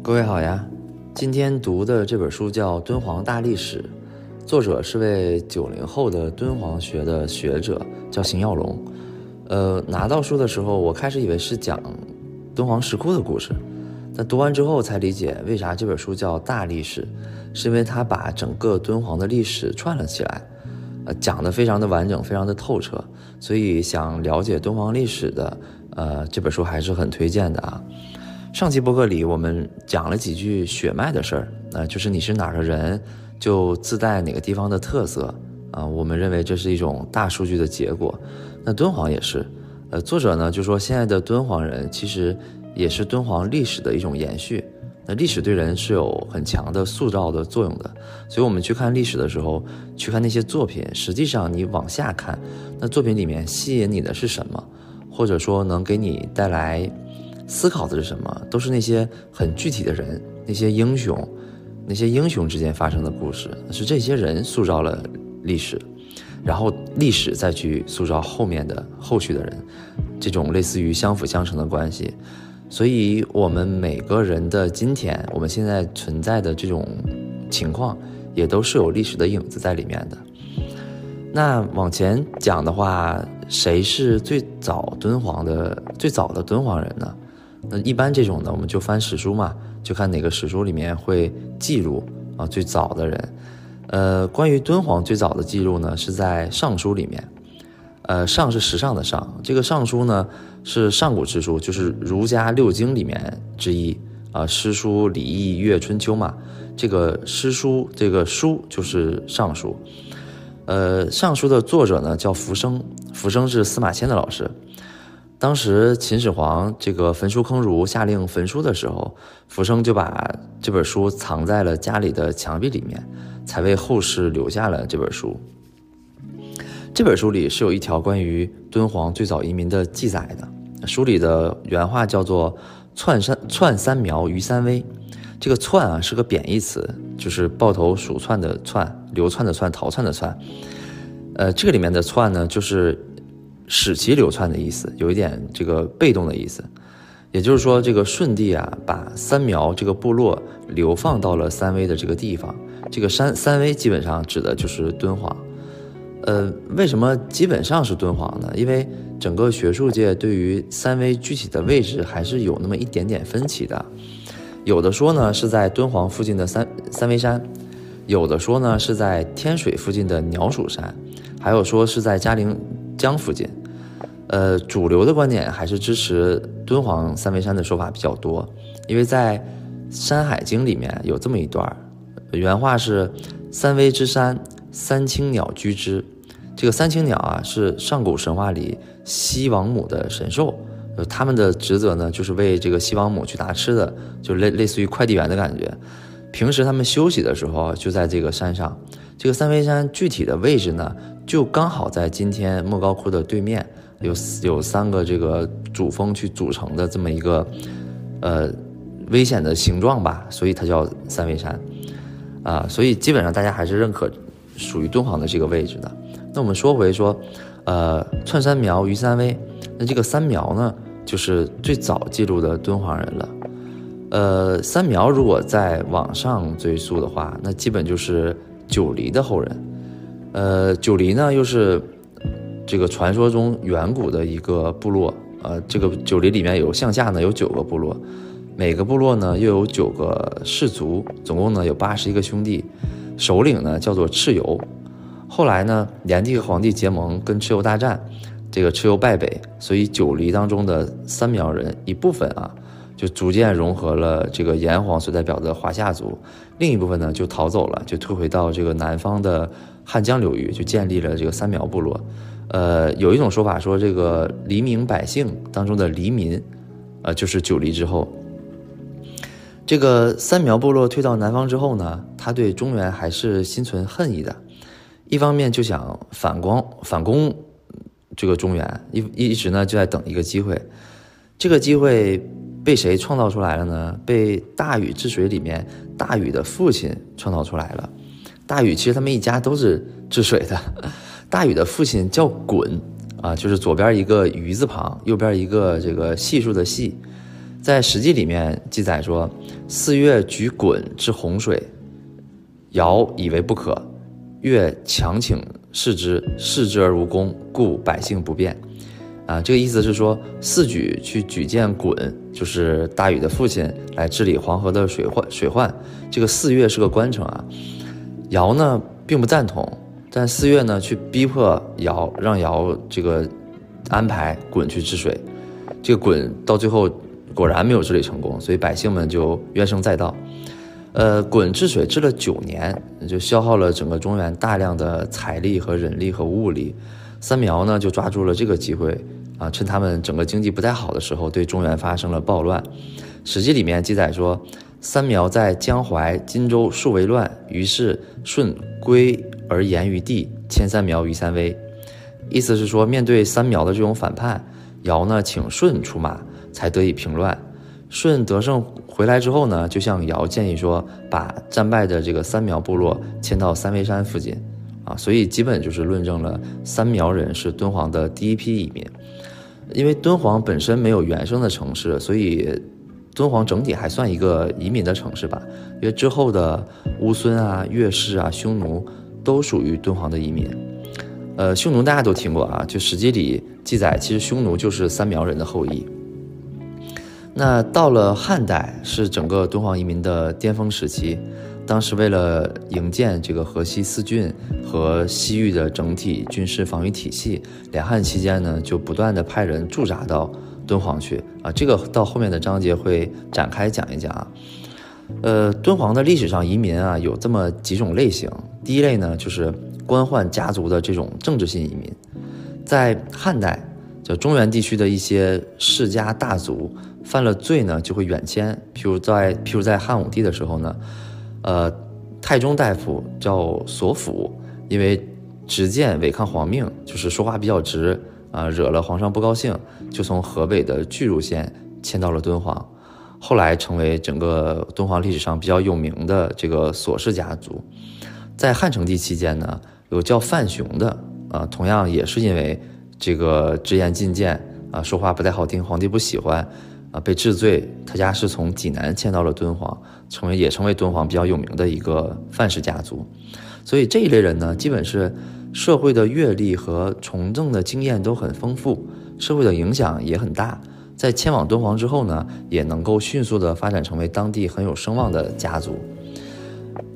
各位好呀，今天读的这本书叫《敦煌大历史》，作者是位九零后的敦煌学的学者，叫邢耀龙。呃，拿到书的时候，我开始以为是讲敦煌石窟的故事，但读完之后才理解为啥这本书叫大历史，是因为它把整个敦煌的历史串了起来，呃，讲的非常的完整，非常的透彻，所以想了解敦煌历史的，呃，这本书还是很推荐的啊。上期播客里，我们讲了几句血脉的事儿，那就是你是哪儿的人，就自带哪个地方的特色啊。我们认为这是一种大数据的结果。那敦煌也是，呃，作者呢就说现在的敦煌人其实也是敦煌历史的一种延续。那历史对人是有很强的塑造的作用的，所以我们去看历史的时候，去看那些作品，实际上你往下看，那作品里面吸引你的是什么，或者说能给你带来。思考的是什么？都是那些很具体的人，那些英雄，那些英雄之间发生的故事，是这些人塑造了历史，然后历史再去塑造后面的后续的人，这种类似于相辅相成的关系。所以，我们每个人的今天，我们现在存在的这种情况，也都是有历史的影子在里面的。那往前讲的话，谁是最早敦煌的最早的敦煌人呢？那一般这种呢，我们就翻史书嘛，就看哪个史书里面会记录啊最早的人。呃，关于敦煌最早的记录呢，是在《尚书》里面。呃，尚是时尚的尚，这个《尚书》呢是上古之书，就是儒家六经里面之一啊，诗书礼易乐春秋嘛。这个诗书这个书就是《尚书》。呃，《尚书》的作者呢叫浮生，浮生是司马迁的老师。当时秦始皇这个焚书坑儒，下令焚书的时候，浮生就把这本书藏在了家里的墙壁里面，才为后世留下了这本书。这本书里是有一条关于敦煌最早移民的记载的，书里的原话叫做“窜三窜三苗于三危”，这个“窜”啊是个贬义词，就是抱头鼠窜的“窜”，流窜的“窜”，逃窜的“窜”。呃，这个里面的“窜”呢，就是。使其流窜的意思，有一点这个被动的意思，也就是说，这个舜帝啊，把三苗这个部落流放到了三危的这个地方。这个三三危基本上指的就是敦煌。呃，为什么基本上是敦煌呢？因为整个学术界对于三危具体的位置还是有那么一点点分歧的。有的说呢是在敦煌附近的三三危山，有的说呢是在天水附近的鸟鼠山，还有说是在嘉陵。江附近，呃，主流的观点还是支持敦煌三危山的说法比较多，因为在《山海经》里面有这么一段儿，原话是“三危之山，三青鸟居之”。这个三青鸟啊，是上古神话里西王母的神兽，呃，他们的职责呢，就是为这个西王母去拿吃的，就类类似于快递员的感觉。平时他们休息的时候，就在这个山上。这个三危山具体的位置呢，就刚好在今天莫高窟的对面，有有三个这个主峰去组成的这么一个，呃，危险的形状吧，所以它叫三危山，啊，所以基本上大家还是认可属于敦煌的这个位置的。那我们说回说，呃，串三苗于三危，那这个三苗呢，就是最早记录的敦煌人了。呃，三苗如果再往上追溯的话，那基本就是。九黎的后人，呃，九黎呢又是这个传说中远古的一个部落，呃，这个九黎里面有向下呢有九个部落，每个部落呢又有九个氏族，总共呢有八十一个兄弟，首领呢叫做蚩尤。后来呢，炎帝和黄帝结盟跟蚩尤大战，这个蚩尤败北，所以九黎当中的三苗人一部分啊。就逐渐融合了这个炎黄所代表的华夏族，另一部分呢就逃走了，就退回到这个南方的汉江流域，就建立了这个三苗部落。呃，有一种说法说，这个黎民百姓当中的黎民，呃，就是九黎之后。这个三苗部落退到南方之后呢，他对中原还是心存恨意的，一方面就想反光反攻这个中原，一一直呢就在等一个机会。这个机会被谁创造出来了呢？被大禹治水里面大禹的父亲创造出来了。大禹其实他们一家都是治水的。大禹的父亲叫鲧啊，就是左边一个鱼字旁，右边一个这个系数的系。在《史记》里面记载说，四月举鲧治洪水，尧以为不可，越强请视之，视之而无功，故百姓不便。啊，这个意思是说，四举去举荐鲧，就是大禹的父亲来治理黄河的水患。水患，这个四月是个官城啊。尧呢并不赞同，但四月呢去逼迫尧，让尧这个安排鲧去治水。这个鲧到最后果然没有治理成功，所以百姓们就怨声载道。呃，鲧治水治了九年，就消耗了整个中原大量的财力和人力和物力。三苗呢就抓住了这个机会。啊，趁他们整个经济不太好的时候，对中原发生了暴乱。《史记》里面记载说，三苗在江淮、荆州数为乱，于是舜归而言于地，迁三苗于三危。意思是说，面对三苗的这种反叛，尧呢请舜出马，才得以平乱。舜得胜回来之后呢，就向尧建议说，把战败的这个三苗部落迁到三危山附近。啊，所以基本就是论证了三苗人是敦煌的第一批移民。因为敦煌本身没有原生的城市，所以敦煌整体还算一个移民的城市吧。因为之后的乌孙啊、月氏啊、匈奴都属于敦煌的移民。呃，匈奴大家都听过啊，就《史记》里记载，其实匈奴就是三苗人的后裔。那到了汉代，是整个敦煌移民的巅峰时期。当时为了营建这个河西四郡和西域的整体军事防御体系，两汉期间呢，就不断的派人驻扎到敦煌去啊。这个到后面的章节会展开讲一讲啊。呃，敦煌的历史上移民啊，有这么几种类型。第一类呢，就是官宦家族的这种政治性移民，在汉代，就中原地区的一些世家大族犯了罪呢，就会远迁。譬如在譬如在汉武帝的时候呢。呃，太中大夫叫索辅，因为执剑违抗皇命，就是说话比较直啊，惹了皇上不高兴，就从河北的巨鹿县迁到了敦煌，后来成为整个敦煌历史上比较有名的这个索氏家族。在汉成帝期间呢，有叫范雄的啊，同样也是因为这个直言进谏啊，说话不太好听，皇帝不喜欢。啊，被治罪，他家是从济南迁到了敦煌，成为也成为敦煌比较有名的一个范氏家族。所以这一类人呢，基本是社会的阅历和从政的经验都很丰富，社会的影响也很大。在迁往敦煌之后呢，也能够迅速的发展成为当地很有声望的家族。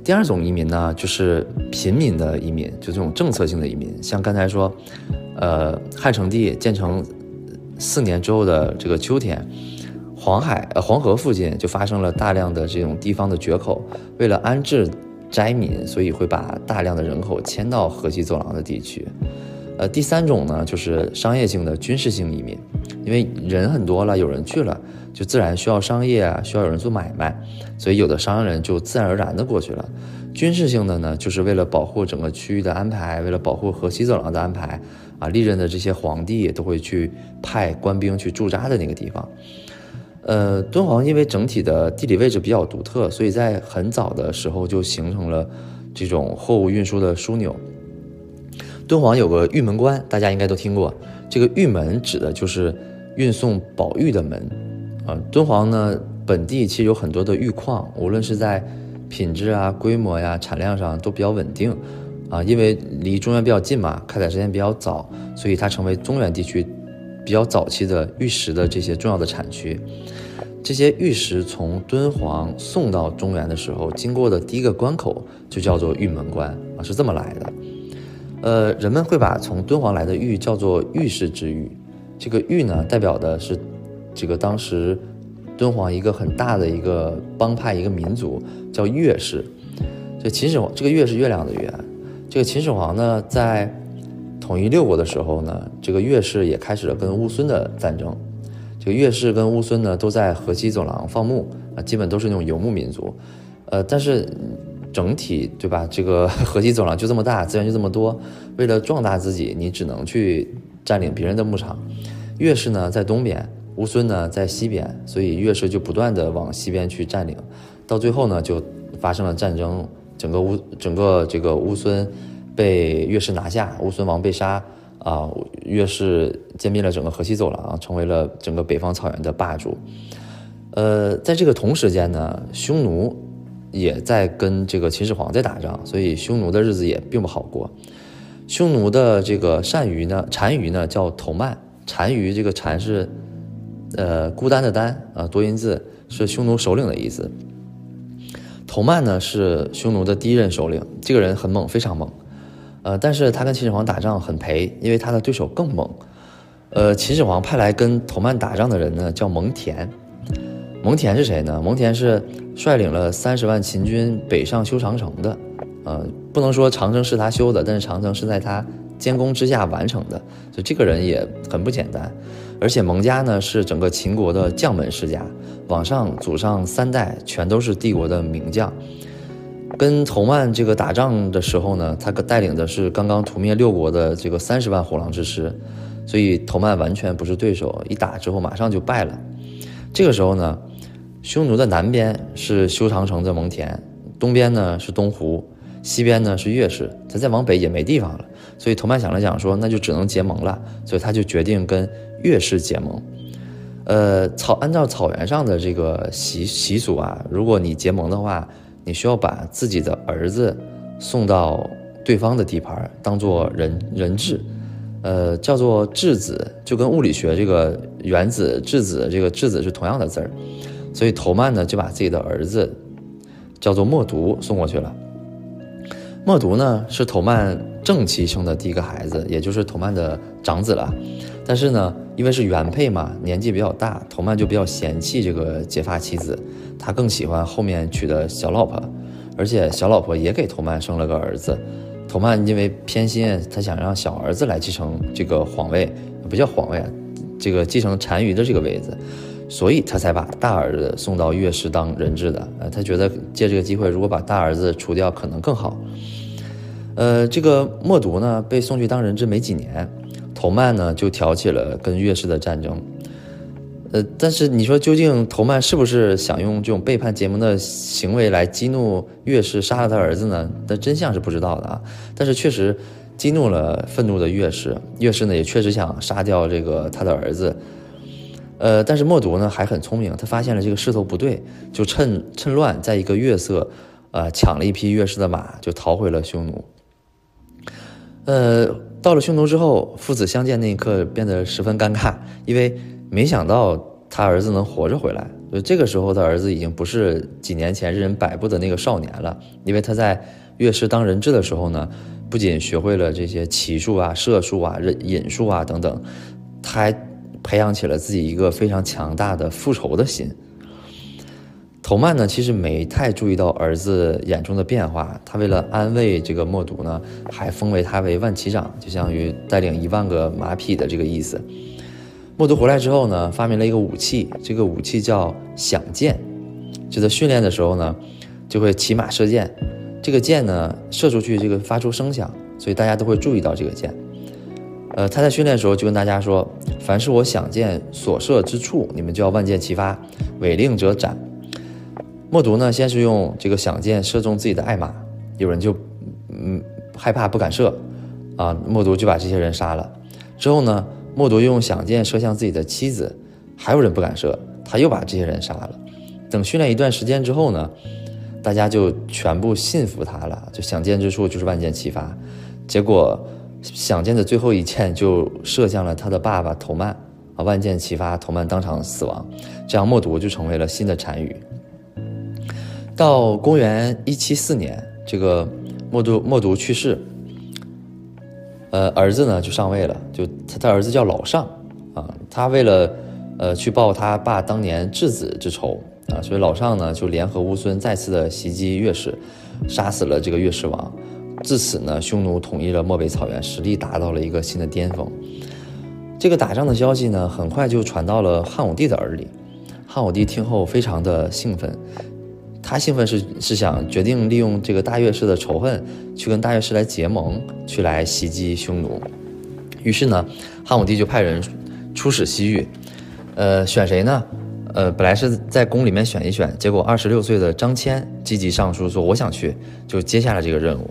第二种移民呢，就是平民的移民，就这种政策性的移民，像刚才说，呃，汉成帝建成四年之后的这个秋天。黄海呃黄河附近就发生了大量的这种地方的决口，为了安置灾民，所以会把大量的人口迁到河西走廊的地区。呃，第三种呢就是商业性的军事性移民，因为人很多了，有人去了，就自然需要商业啊，需要有人做买卖，所以有的商人就自然而然的过去了。军事性的呢，就是为了保护整个区域的安排，为了保护河西走廊的安排啊，历任的这些皇帝都会去派官兵去驻扎的那个地方。呃，敦煌因为整体的地理位置比较独特，所以在很早的时候就形成了这种货物运输的枢纽。敦煌有个玉门关，大家应该都听过。这个玉门指的就是运送宝玉的门。啊，敦煌呢本地其实有很多的玉矿，无论是在品质啊、规模呀、产量上都比较稳定。啊，因为离中原比较近嘛，开采时间比较早，所以它成为中原地区。比较早期的玉石的这些重要的产区，这些玉石从敦煌送到中原的时候，经过的第一个关口就叫做玉门关啊，是这么来的。呃，人们会把从敦煌来的玉叫做玉氏之玉，这个玉呢，代表的是这个当时敦煌一个很大的一个帮派一个民族叫月氏。这秦始皇这个月是月亮的月，这个秦始皇呢在。统一六国的时候呢，这个月氏也开始了跟乌孙的战争。这个月氏跟乌孙呢，都在河西走廊放牧啊，基本都是那种游牧民族。呃，但是整体对吧？这个河西走廊就这么大，资源就这么多，为了壮大自己，你只能去占领别人的牧场。岳氏呢在东边，乌孙呢在西边，所以岳氏就不断的往西边去占领，到最后呢就发生了战争，整个乌整个这个乌孙被岳氏拿下，乌孙王被杀啊，岳氏兼并了整个河西走廊，成为了整个北方草原的霸主。呃，在这个同时间呢，匈奴也在跟这个秦始皇在打仗，所以匈奴的日子也并不好过。匈奴的这个单于呢，单于呢叫头曼，单于这个单是呃孤单的单啊，多音字是匈奴首领的意思。头曼呢是匈奴的第一任首领，这个人很猛，非常猛。呃，但是他跟秦始皇打仗很赔，因为他的对手更猛。呃，秦始皇派来跟头曼打仗的人呢叫蒙恬。蒙恬是谁呢？蒙恬是率领了三十万秦军北上修长城的，呃，不能说长城是他修的，但是长城是在他监工之下完成的，所以这个人也很不简单。而且蒙家呢是整个秦国的将门世家，往上祖上三代全都是帝国的名将。跟头曼这个打仗的时候呢，他带领的是刚刚屠灭六国的这个三十万虎狼之师，所以头曼完全不是对手，一打之后马上就败了。这个时候呢。匈奴的南边是修长城的蒙恬，东边呢是东胡，西边呢是越氏，他再往北也没地方了。所以头曼想了想，说那就只能结盟了。所以他就决定跟越氏结盟。呃，草按照草原上的这个习习俗啊，如果你结盟的话，你需要把自己的儿子送到对方的地盘，当做人人质，呃，叫做质子，就跟物理学这个原子质子这个质子是同样的字儿。所以头曼呢就把自己的儿子叫做默读送过去了。默读呢是头曼正妻生的第一个孩子，也就是头曼的长子了。但是呢，因为是原配嘛，年纪比较大，头曼就比较嫌弃这个结发妻子，他更喜欢后面娶的小老婆，而且小老婆也给头曼生了个儿子。头曼因为偏心，他想让小儿子来继承这个皇位，不叫皇位啊，这个继承单于的这个位子。所以他才把大儿子送到岳氏当人质的，呃，他觉得借这个机会，如果把大儿子除掉，可能更好。呃，这个默读呢，被送去当人质没几年，头曼呢就挑起了跟岳氏的战争。呃，但是你说究竟头曼是不是想用这种背叛结盟的行为来激怒岳氏，杀了他儿子呢？但真相是不知道的啊。但是确实激怒了愤怒的岳氏，岳氏呢也确实想杀掉这个他的儿子。呃，但是默读呢还很聪明，他发现了这个势头不对，就趁趁乱，在一个月色，呃，抢了一匹月氏的马，就逃回了匈奴。呃，到了匈奴之后，父子相见那一刻变得十分尴尬，因为没想到他儿子能活着回来。就这个时候，他儿子已经不是几年前任人摆布的那个少年了，因为他在乐师当人质的时候呢，不仅学会了这些骑术啊、射术啊、引术啊等等，他还。培养起了自己一个非常强大的复仇的心。头曼呢，其实没太注意到儿子眼中的变化。他为了安慰这个默读呢，还封为他为万骑长，就相当于带领一万个马匹的这个意思。默读回来之后呢，发明了一个武器，这个武器叫响箭。就在训练的时候呢，就会骑马射箭，这个箭呢射出去，这个发出声响，所以大家都会注意到这个箭。呃，他在训练的时候就跟大家说：“凡是我想箭所射之处，你们就要万箭齐发，违令者斩。”默读呢，先是用这个响箭射中自己的爱马，有人就嗯害怕不敢射，啊，默读就把这些人杀了。之后呢，默读用响箭射向自己的妻子，还有人不敢射，他又把这些人杀了。等训练一段时间之后呢，大家就全部信服他了，就想箭之处就是万箭齐发。结果。响箭的最后一箭就射向了他的爸爸头曼，啊，万箭齐发，头曼当场死亡，这样默读就成为了新的单于。到公元一七四年，这个默读默读去世，呃，儿子呢就上位了，就他他儿子叫老尚，啊，他为了呃去报他爸当年质子之仇，啊，所以老尚呢就联合乌孙再次的袭击越氏，杀死了这个越氏王。自此呢，匈奴统一了漠北草原，实力达到了一个新的巅峰。这个打仗的消息呢，很快就传到了汉武帝的耳里。汉武帝听后非常的兴奋，他兴奋是是想决定利用这个大月氏的仇恨，去跟大月氏来结盟，去来袭击匈奴。于是呢，汉武帝就派人出使西域，呃，选谁呢？呃，本来是在宫里面选一选，结果二十六岁的张骞积极上书说我想去，就接下了这个任务。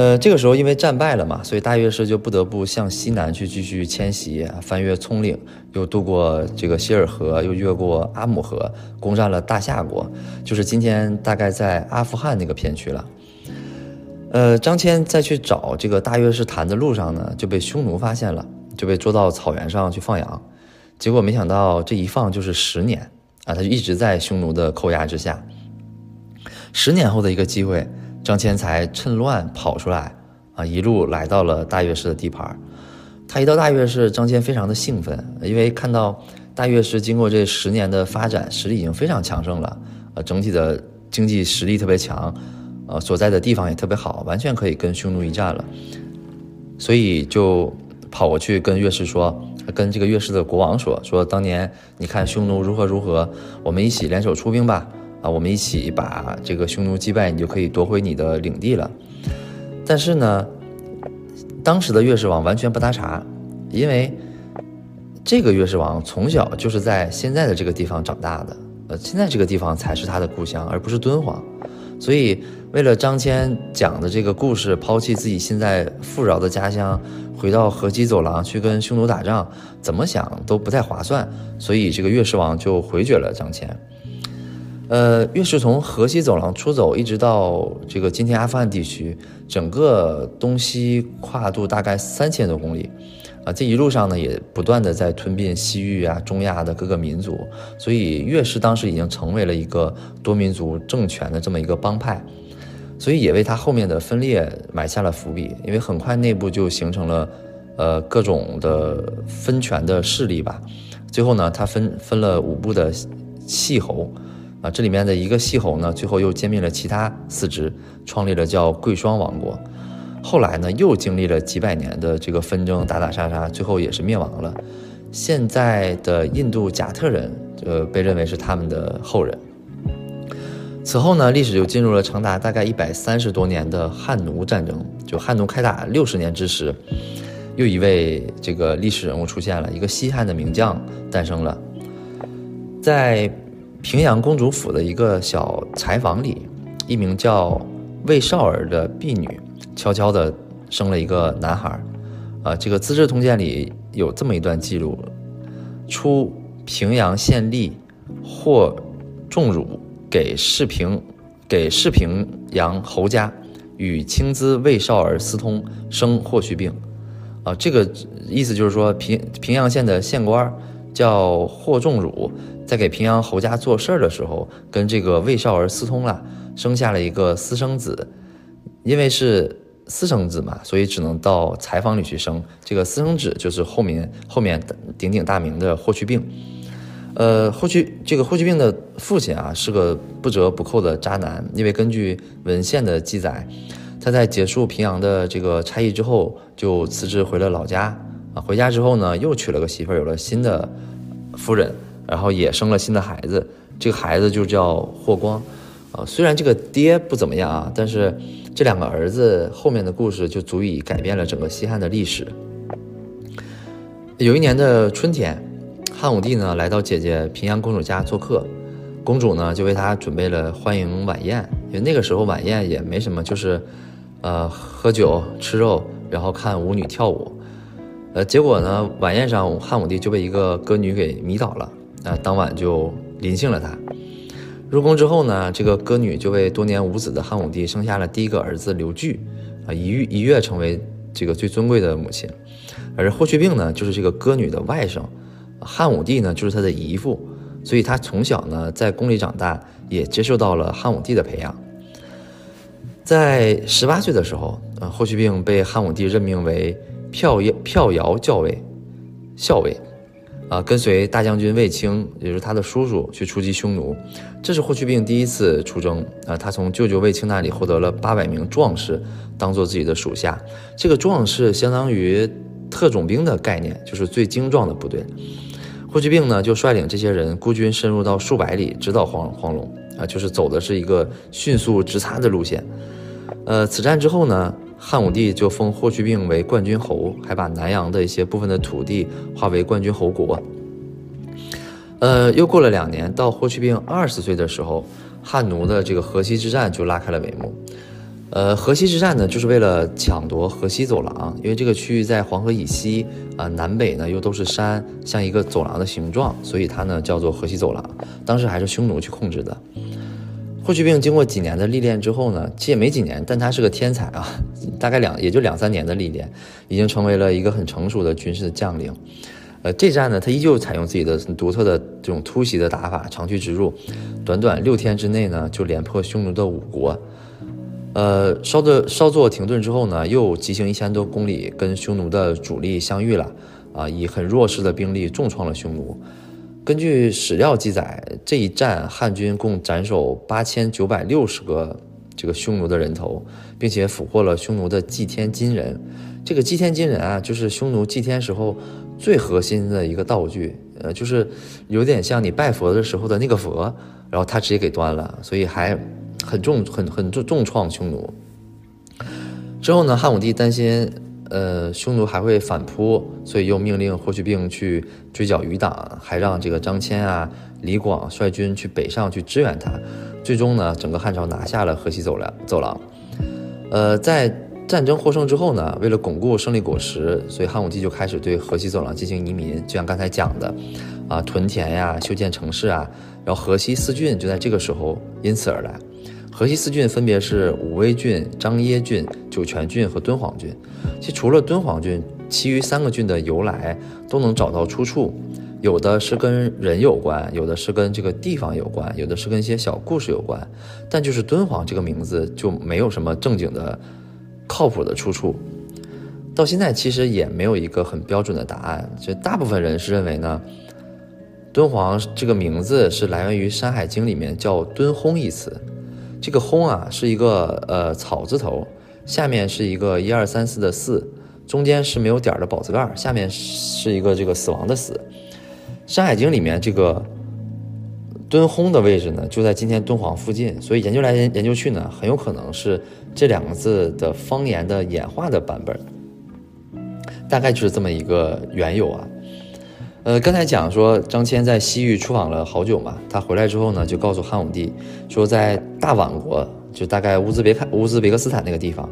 呃，这个时候因为战败了嘛，所以大月氏就不得不向西南去继续迁徙，翻越葱岭，又渡过这个希尔河，又越过阿姆河，攻占了大夏国，就是今天大概在阿富汗那个片区了。呃，张骞在去找这个大月氏谈的路上呢，就被匈奴发现了，就被捉到草原上去放羊。结果没想到这一放就是十年啊，他就一直在匈奴的扣押之下。十年后的一个机会，张骞才趁乱跑出来啊，一路来到了大月氏的地盘。他一到大月氏，张骞非常的兴奋，因为看到大月氏经过这十年的发展，实力已经非常强盛了，呃，整体的经济实力特别强，呃，所在的地方也特别好，完全可以跟匈奴一战了。所以就跑过去跟乐氏说。跟这个月氏的国王说说，当年你看匈奴如何如何，我们一起联手出兵吧，啊，我们一起把这个匈奴击败，你就可以夺回你的领地了。但是呢，当时的月氏王完全不搭茬，因为这个月氏王从小就是在现在的这个地方长大的，呃，现在这个地方才是他的故乡，而不是敦煌，所以为了张骞讲的这个故事，抛弃自己现在富饶的家乡。回到河西走廊去跟匈奴打仗，怎么想都不太划算，所以这个越氏王就回绝了张骞。呃，越是从河西走廊出走，一直到这个今天阿富汗地区，整个东西跨度大概三千多公里，啊，这一路上呢也不断的在吞并西域啊、中亚的各个民族，所以越氏当时已经成为了一个多民族政权的这么一个帮派。所以也为他后面的分裂埋下了伏笔，因为很快内部就形成了，呃，各种的分权的势力吧。最后呢，他分分了五部的细侯，啊，这里面的一个细侯呢，最后又歼灭了其他四支，创立了叫贵霜王国。后来呢，又经历了几百年的这个纷争，打打杀杀，最后也是灭亡了。现在的印度贾特人，呃，被认为是他们的后人。此后呢，历史就进入了长达大概一百三十多年的汉奴战争。就汉奴开打六十年之时，又一位这个历史人物出现了，一个西汉的名将诞生了。在平阳公主府的一个小柴房里，一名叫魏少儿的婢女，悄悄地生了一个男孩。啊，这个《资治通鉴》里有这么一段记录：出平阳县吏或仲汝。给世平，给世平阳侯家，与青资魏少儿私通，生霍去病。啊，这个意思就是说，平平阳县的县官叫霍仲儒，在给平阳侯家做事儿的时候，跟这个魏少儿私通了，生下了一个私生子。因为是私生子嘛，所以只能到柴房里去生。这个私生子就是后面后面鼎鼎大名的霍去病。呃，霍去这个霍去病的父亲啊，是个不折不扣的渣男。因为根据文献的记载，他在结束平阳的这个差役之后，就辞职回了老家。啊，回家之后呢，又娶了个媳妇儿，有了新的夫人，然后也生了新的孩子。这个孩子就叫霍光。啊，虽然这个爹不怎么样啊，但是这两个儿子后面的故事就足以改变了整个西汉的历史。有一年的春天。汉武帝呢来到姐姐平阳公主家做客，公主呢就为他准备了欢迎晚宴。因为那个时候晚宴也没什么，就是，呃，喝酒吃肉，然后看舞女跳舞。呃，结果呢晚宴上汉武帝就被一个歌女给迷倒了，啊，当晚就临幸了他。入宫之后呢，这个歌女就为多年无子的汉武帝生下了第一个儿子刘据，啊，一跃一跃成为这个最尊贵的母亲。而霍去病呢，就是这个歌女的外甥。汉武帝呢，就是他的姨父，所以他从小呢在宫里长大，也接受到了汉武帝的培养。在十八岁的时候，呃，霍去病被汉武帝任命为票摇票摇校尉，校尉，啊，跟随大将军卫青，也就是他的叔叔去出击匈奴。这是霍去病第一次出征，啊，他从舅舅卫青那里获得了八百名壮士，当做自己的属下。这个壮士相当于特种兵的概念，就是最精壮的部队。霍去病呢，就率领这些人孤军深入到数百里，直捣黄黄龙啊，就是走的是一个迅速直插的路线。呃，此战之后呢，汉武帝就封霍去病为冠军侯，还把南阳的一些部分的土地划为冠军侯国。呃，又过了两年，到霍去病二十岁的时候，汉奴的这个河西之战就拉开了帷幕。呃，河西之战呢，就是为了抢夺河西走廊，因为这个区域在黄河以西啊，南北呢又都是山，像一个走廊的形状，所以它呢叫做河西走廊。当时还是匈奴去控制的。霍去病经过几年的历练之后呢，其实也没几年，但他是个天才啊，大概两也就两三年的历练，已经成为了一个很成熟的军事将领。呃，这战呢，他依旧采用自己的独特的这种突袭的打法，长驱直入，短短六天之内呢，就连破匈奴的五国。呃，稍的稍作停顿之后呢，又急行一千多公里，跟匈奴的主力相遇了。啊，以很弱势的兵力重创了匈奴。根据史料记载，这一战汉军共斩首八千九百六十个这个匈奴的人头，并且俘获了匈奴的祭天金人。这个祭天金人啊，就是匈奴祭天时候。最核心的一个道具，呃，就是有点像你拜佛的时候的那个佛，然后他直接给端了，所以还很重、很很重重创匈奴。之后呢，汉武帝担心，呃，匈奴还会反扑，所以又命令霍去病去追剿余党，还让这个张骞啊、李广率军去北上去支援他。最终呢，整个汉朝拿下了河西走廊走廊。呃，在。战争获胜之后呢，为了巩固胜利果实，所以汉武帝就开始对河西走廊进行移民，就像刚才讲的，啊，屯田呀，修建城市啊，然后河西四郡就在这个时候因此而来。河西四郡分别是武威郡、张掖郡、酒泉郡和敦煌郡。其实除了敦煌郡，其余三个郡的由来都能找到出处，有的是跟人有关，有的是跟这个地方有关，有的是跟一些小故事有关，但就是敦煌这个名字就没有什么正经的。靠谱的出处，到现在其实也没有一个很标准的答案。就大部分人是认为呢，敦煌这个名字是来源于《山海经》里面叫“敦烘”一词。这个“轰”啊是一个呃草字头，下面是一个一二三四的“四”，中间是没有点的宝字盖，下面是一个这个死亡的“死”。《山海经》里面这个。敦轰的位置呢，就在今天敦煌附近，所以研究来研究去呢，很有可能是这两个字的方言的演化的版本，大概就是这么一个缘由啊。呃，刚才讲说张骞在西域出访了好久嘛，他回来之后呢，就告诉汉武帝说，在大宛国，就大概乌兹别克乌兹别克斯坦那个地方，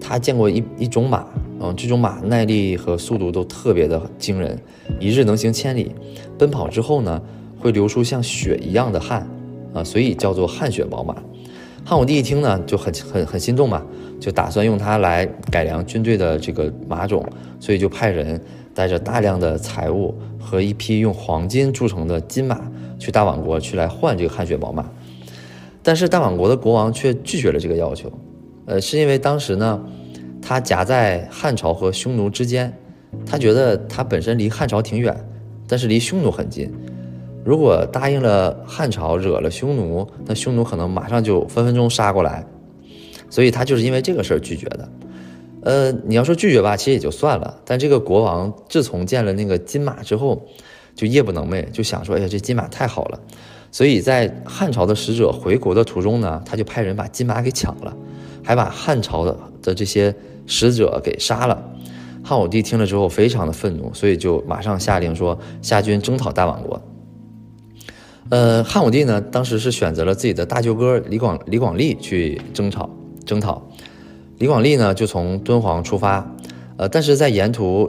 他见过一一种马，嗯，这种马耐力和速度都特别的惊人，一日能行千里，奔跑之后呢。会流出像血一样的汗，啊，所以叫做汗血宝马。汉武帝一听呢，就很很很心动嘛，就打算用它来改良军队的这个马种，所以就派人带着大量的财物和一批用黄金铸成的金马去大宛国去来换这个汗血宝马。但是大宛国的国王却拒绝了这个要求，呃，是因为当时呢，他夹在汉朝和匈奴之间，他觉得他本身离汉朝挺远，但是离匈奴很近。如果答应了汉朝，惹了匈奴，那匈奴可能马上就分分钟杀过来，所以他就是因为这个事儿拒绝的。呃，你要说拒绝吧，其实也就算了。但这个国王自从见了那个金马之后，就夜不能寐，就想说：哎呀，这金马太好了。所以在汉朝的使者回国的途中呢，他就派人把金马给抢了，还把汉朝的的这些使者给杀了。汉武帝听了之后非常的愤怒，所以就马上下令说下军征讨大宛国。呃，汉武帝呢，当时是选择了自己的大舅哥李广李广利去征讨征讨。李广利呢，就从敦煌出发，呃，但是在沿途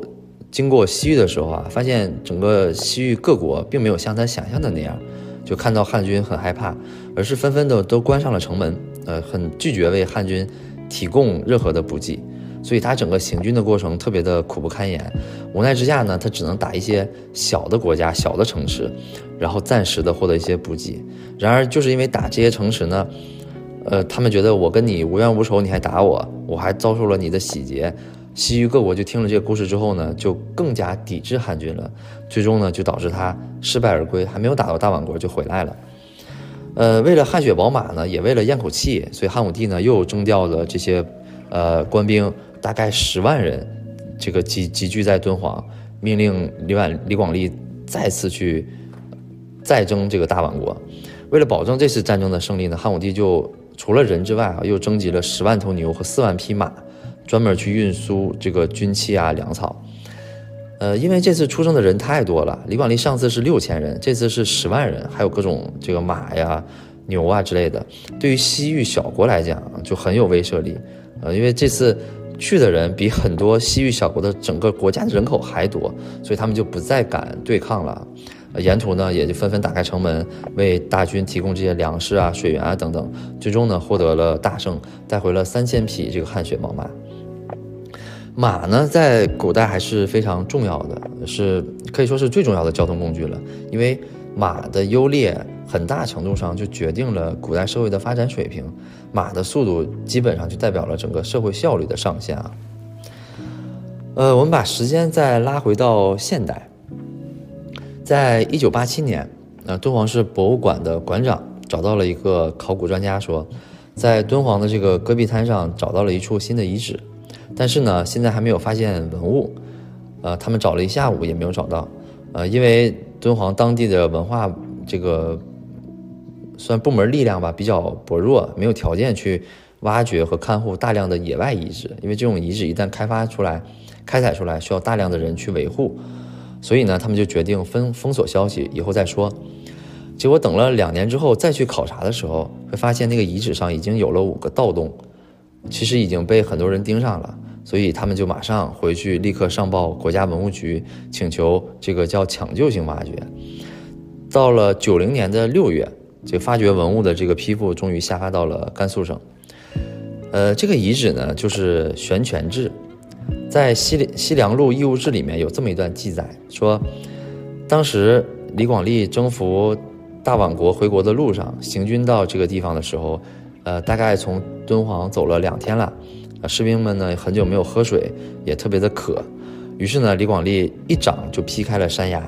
经过西域的时候啊，发现整个西域各国并没有像他想象的那样，就看到汉军很害怕，而是纷纷的都关上了城门，呃，很拒绝为汉军提供任何的补给。所以他整个行军的过程特别的苦不堪言，无奈之下呢，他只能打一些小的国家、小的城池，然后暂时的获得一些补给。然而就是因为打这些城池呢，呃，他们觉得我跟你无冤无仇，你还打我，我还遭受了你的洗劫。西域各国就听了这个故事之后呢，就更加抵制汉军了。最终呢，就导致他失败而归，还没有打到大宛国就回来了。呃，为了汗血宝马呢，也为了咽口气，所以汉武帝呢又征调了这些呃官兵。大概十万人，这个集集聚在敦煌，命令李婉李广利再次去再征这个大宛国。为了保证这次战争的胜利呢，汉武帝就除了人之外啊，又征集了十万头牛和四万匹马，专门去运输这个军器啊、粮草。呃，因为这次出生的人太多了，李广利上次是六千人，这次是十万人，还有各种这个马呀、牛啊之类的。对于西域小国来讲，就很有威慑力。呃，因为这次去的人比很多西域小国的整个国家的人口还多，所以他们就不再敢对抗了。沿途呢，也就纷纷打开城门，为大军提供这些粮食啊、水源啊等等。最终呢，获得了大胜，带回了三千匹这个汗血宝马。马呢，在古代还是非常重要的，是可以说是最重要的交通工具了。因为马的优劣，很大程度上就决定了古代社会的发展水平。马的速度基本上就代表了整个社会效率的上限啊。呃，我们把时间再拉回到现代，在一九八七年，呃，敦煌市博物馆的馆长找到了一个考古专家，说，在敦煌的这个戈壁滩上找到了一处新的遗址。但是呢，现在还没有发现文物，呃，他们找了一下午也没有找到，呃，因为敦煌当地的文化这个算部门力量吧比较薄弱，没有条件去挖掘和看护大量的野外遗址，因为这种遗址一旦开发出来、开采出来，需要大量的人去维护，所以呢，他们就决定封封锁消息，以后再说。结果等了两年之后再去考察的时候，会发现那个遗址上已经有了五个盗洞。其实已经被很多人盯上了，所以他们就马上回去，立刻上报国家文物局，请求这个叫抢救性挖掘。到了九零年的六月，这发掘文物的这个批复终于下发到了甘肃省。呃，这个遗址呢，就是悬泉志，在《西西凉路义务志》里面有这么一段记载，说当时李广利征服大宛国回国的路上，行军到这个地方的时候。呃，大概从敦煌走了两天了，啊，士兵们呢很久没有喝水，也特别的渴，于是呢，李广利一掌就劈开了山崖，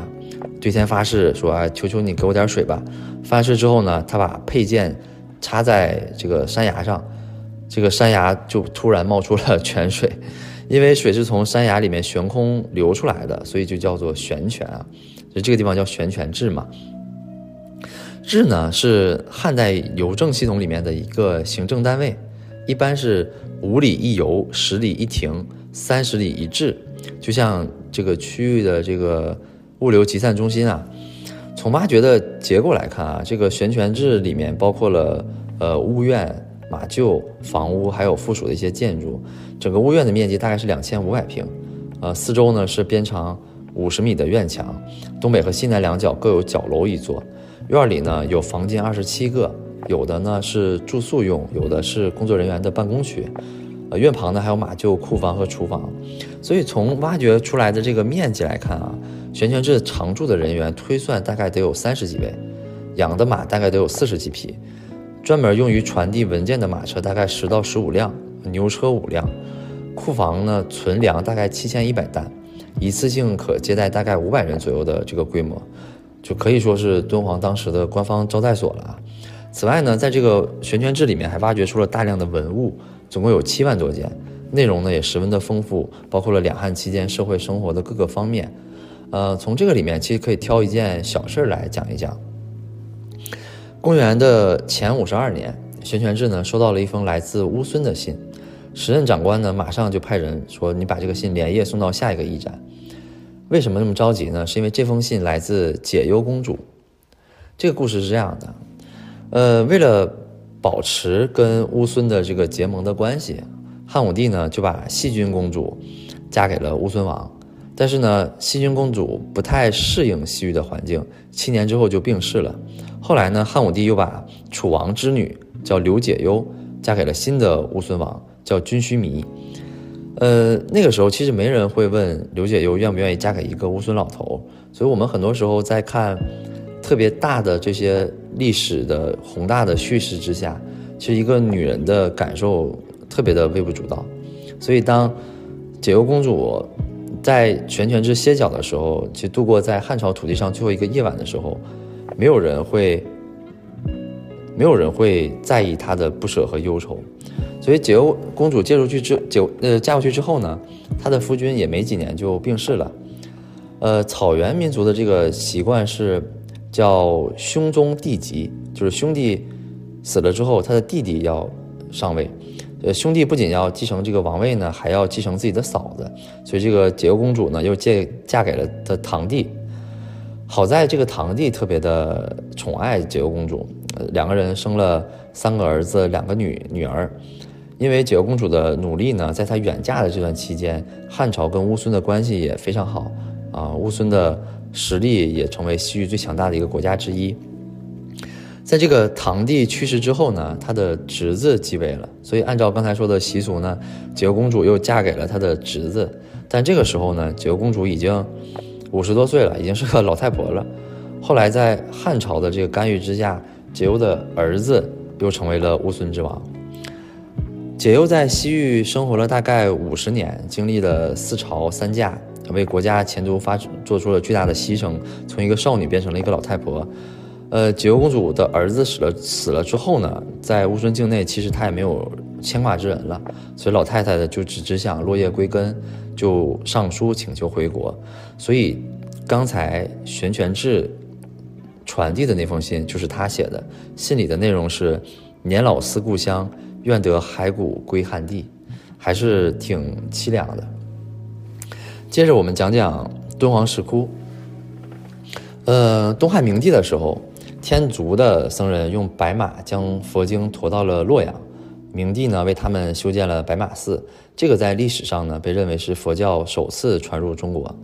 对天发誓说：“啊，求求你给我点水吧。”发誓之后呢，他把佩剑插在这个山崖上，这个山崖就突然冒出了泉水，因为水是从山崖里面悬空流出来的，所以就叫做悬泉啊，所以这个地方叫悬泉志嘛。治呢是汉代邮政系统里面的一个行政单位，一般是五里一邮，十里一亭，三十里一治，就像这个区域的这个物流集散中心啊。从挖掘的结构来看啊，这个悬泉治里面包括了呃屋院、马厩、房屋，还有附属的一些建筑。整个屋院的面积大概是两千五百平，呃，四周呢是边长五十米的院墙，东北和西南两角各有角楼一座。院里呢有房间二十七个，有的呢是住宿用，有的是工作人员的办公区。呃，院旁呢还有马厩、库房和厨房。所以从挖掘出来的这个面积来看啊，悬泉志常住的人员推算大概得有三十几位，养的马大概得有四十几匹，专门用于传递文件的马车大概十到十五辆，牛车五辆。库房呢存粮大概七千一百担，一次性可接待大概五百人左右的这个规模。就可以说是敦煌当时的官方招待所了啊。此外呢，在这个悬泉志里面还挖掘出了大量的文物，总共有七万多件，内容呢也十分的丰富，包括了两汉期间社会生活的各个方面。呃，从这个里面其实可以挑一件小事儿来讲一讲。公元的前五十二年，悬泉志呢收到了一封来自乌孙的信，时任长官呢马上就派人说：“你把这个信连夜送到下一个驿站。”为什么那么着急呢？是因为这封信来自解忧公主。这个故事是这样的，呃，为了保持跟乌孙的这个结盟的关系，汉武帝呢就把细君公主嫁给了乌孙王。但是呢，细君公主不太适应西域的环境，七年之后就病逝了。后来呢，汉武帝又把楚王之女叫刘解忧嫁给了新的乌孙王，叫君须弥。呃，那个时候其实没人会问刘解忧愿不愿意嫁给一个乌孙老头，所以我们很多时候在看特别大的这些历史的宏大的叙事之下，其实一个女人的感受特别的微不足道。所以当解忧公主在悬泉之歇脚的时候，去度过在汉朝土地上最后一个夜晚的时候，没有人会没有人会在意他的不舍和忧愁。所以解忧公主嫁出去之解呃嫁过去之后呢，她的夫君也没几年就病逝了。呃，草原民族的这个习惯是叫兄终弟及，就是兄弟死了之后，他的弟弟要上位。呃，兄弟不仅要继承这个王位呢，还要继承自己的嫂子，所以这个解忧公主呢又借嫁给了他堂弟。好在这个堂弟特别的宠爱解忧公主，两个人生了三个儿子，两个女女儿。因为解忧公主的努力呢，在她远嫁的这段期间，汉朝跟乌孙的关系也非常好啊，乌孙的实力也成为西域最强大的一个国家之一。在这个堂弟去世之后呢，他的侄子继位了，所以按照刚才说的习俗呢，解忧公主又嫁给了他的侄子。但这个时候呢，解忧公主已经五十多岁了，已经是个老太婆了。后来在汉朝的这个干预之下，解忧的儿子又成为了乌孙之王。解忧在西域生活了大概五十年，经历了四朝三嫁，为国家前途发做出了巨大的牺牲，从一个少女变成了一个老太婆。呃，解忧公主的儿子死了，死了之后呢，在乌孙境内，其实她也没有牵挂之人了，所以老太太呢就只只想落叶归根，就上书请求回国。所以刚才玄泉志传递的那封信就是他写的，信里的内容是：年老思故乡，愿得骸骨归汉地，还是挺凄凉的。接着我们讲讲敦煌石窟。呃，东汉明帝的时候。天竺的僧人用白马将佛经驮到了洛阳，明帝呢为他们修建了白马寺。这个在历史上呢被认为是佛教首次传入中国。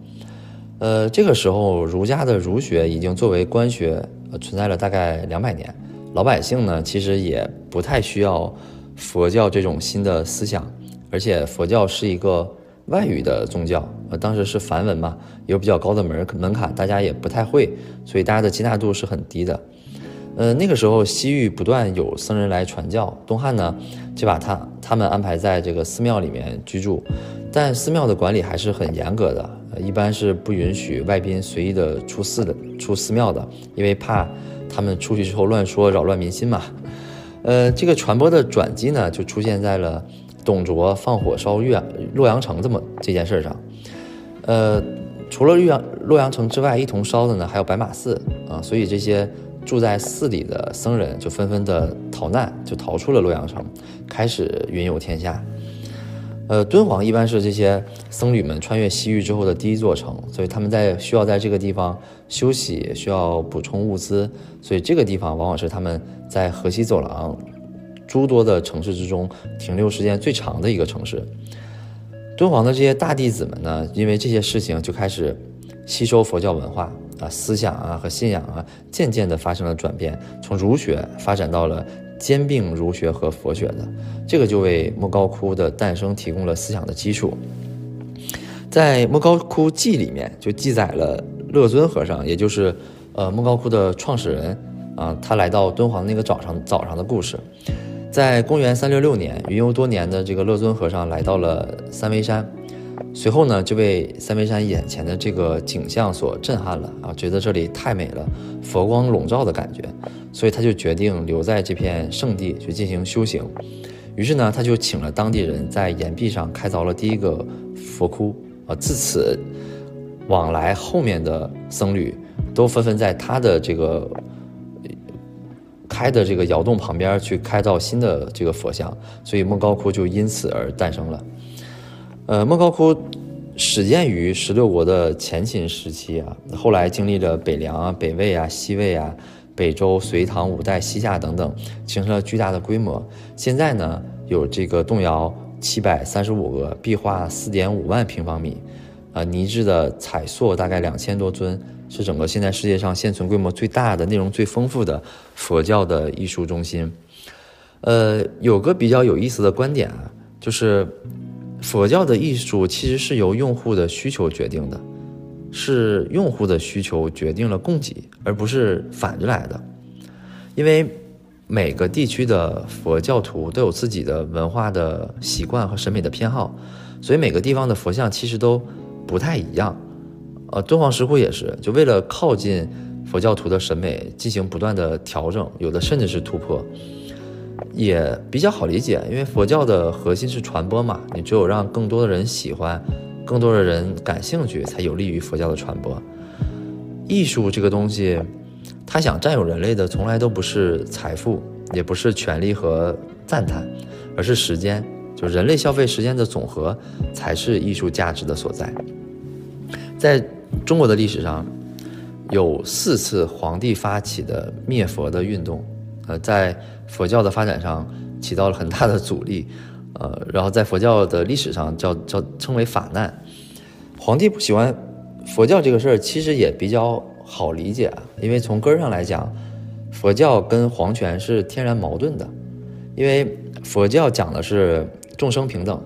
呃，这个时候儒家的儒学已经作为官学存在了大概两百年，老百姓呢其实也不太需要佛教这种新的思想，而且佛教是一个外语的宗教，呃，当时是梵文嘛，有比较高的门门槛，大家也不太会，所以大家的接纳度是很低的。呃，那个时候西域不断有僧人来传教，东汉呢就把他他们安排在这个寺庙里面居住，但寺庙的管理还是很严格的，呃，一般是不允许外宾随意的出寺的出寺庙的，因为怕他们出去之后乱说扰乱民心嘛。呃，这个传播的转机呢就出现在了董卓放火烧洛阳洛阳城这么这件事上。呃，除了洛阳洛阳城之外，一同烧的呢还有白马寺啊，所以这些。住在寺里的僧人就纷纷的逃难，就逃出了洛阳城，开始云游天下。呃，敦煌一般是这些僧侣们穿越西域之后的第一座城，所以他们在需要在这个地方休息，需要补充物资，所以这个地方往往是他们在河西走廊诸多的城市之中停留时间最长的一个城市。敦煌的这些大弟子们呢，因为这些事情就开始吸收佛教文化。啊，思想啊和信仰啊，渐渐地发生了转变，从儒学发展到了兼并儒学和佛学的，这个就为莫高窟的诞生提供了思想的基础。在莫高窟记里面就记载了乐尊和尚，也就是呃莫高窟的创始人啊，他来到敦煌那个早上早上的故事。在公元三六六年，云游多年的这个乐尊和尚来到了三危山。随后呢，就被三危山眼前的这个景象所震撼了啊，觉得这里太美了，佛光笼罩的感觉，所以他就决定留在这片圣地去进行修行。于是呢，他就请了当地人在岩壁上开凿了第一个佛窟啊，自此往来后面的僧侣都纷纷在他的这个开的这个窑洞旁边去开造新的这个佛像，所以莫高窟就因此而诞生了。呃，莫高窟始建于十六国的前秦时期啊，后来经历了北凉啊、北魏啊、西魏啊、北周、隋唐、五代、西夏等等，形成了巨大的规模。现在呢，有这个洞窑七百三十五个，壁画四点五万平方米，啊，泥质的彩塑大概两千多尊，是整个现在世界上现存规模最大的、内容最丰富的佛教的艺术中心。呃，有个比较有意思的观点啊，就是。佛教的艺术其实是由用户的需求决定的，是用户的需求决定了供给，而不是反着来的。因为每个地区的佛教徒都有自己的文化的习惯和审美的偏好，所以每个地方的佛像其实都不太一样。呃，敦煌石窟也是，就为了靠近佛教徒的审美进行不断的调整，有的甚至是突破。也比较好理解，因为佛教的核心是传播嘛，你只有让更多的人喜欢，更多的人感兴趣，才有利于佛教的传播。艺术这个东西，它想占有人类的，从来都不是财富，也不是权力和赞叹，而而是时间。就人类消费时间的总和，才是艺术价值的所在。在中国的历史上，有四次皇帝发起的灭佛的运动，呃，在佛教的发展上起到了很大的阻力，呃，然后在佛教的历史上叫叫称为法难。皇帝不喜欢佛教这个事儿，其实也比较好理解啊，因为从根儿上来讲，佛教跟皇权是天然矛盾的，因为佛教讲的是。众生平等，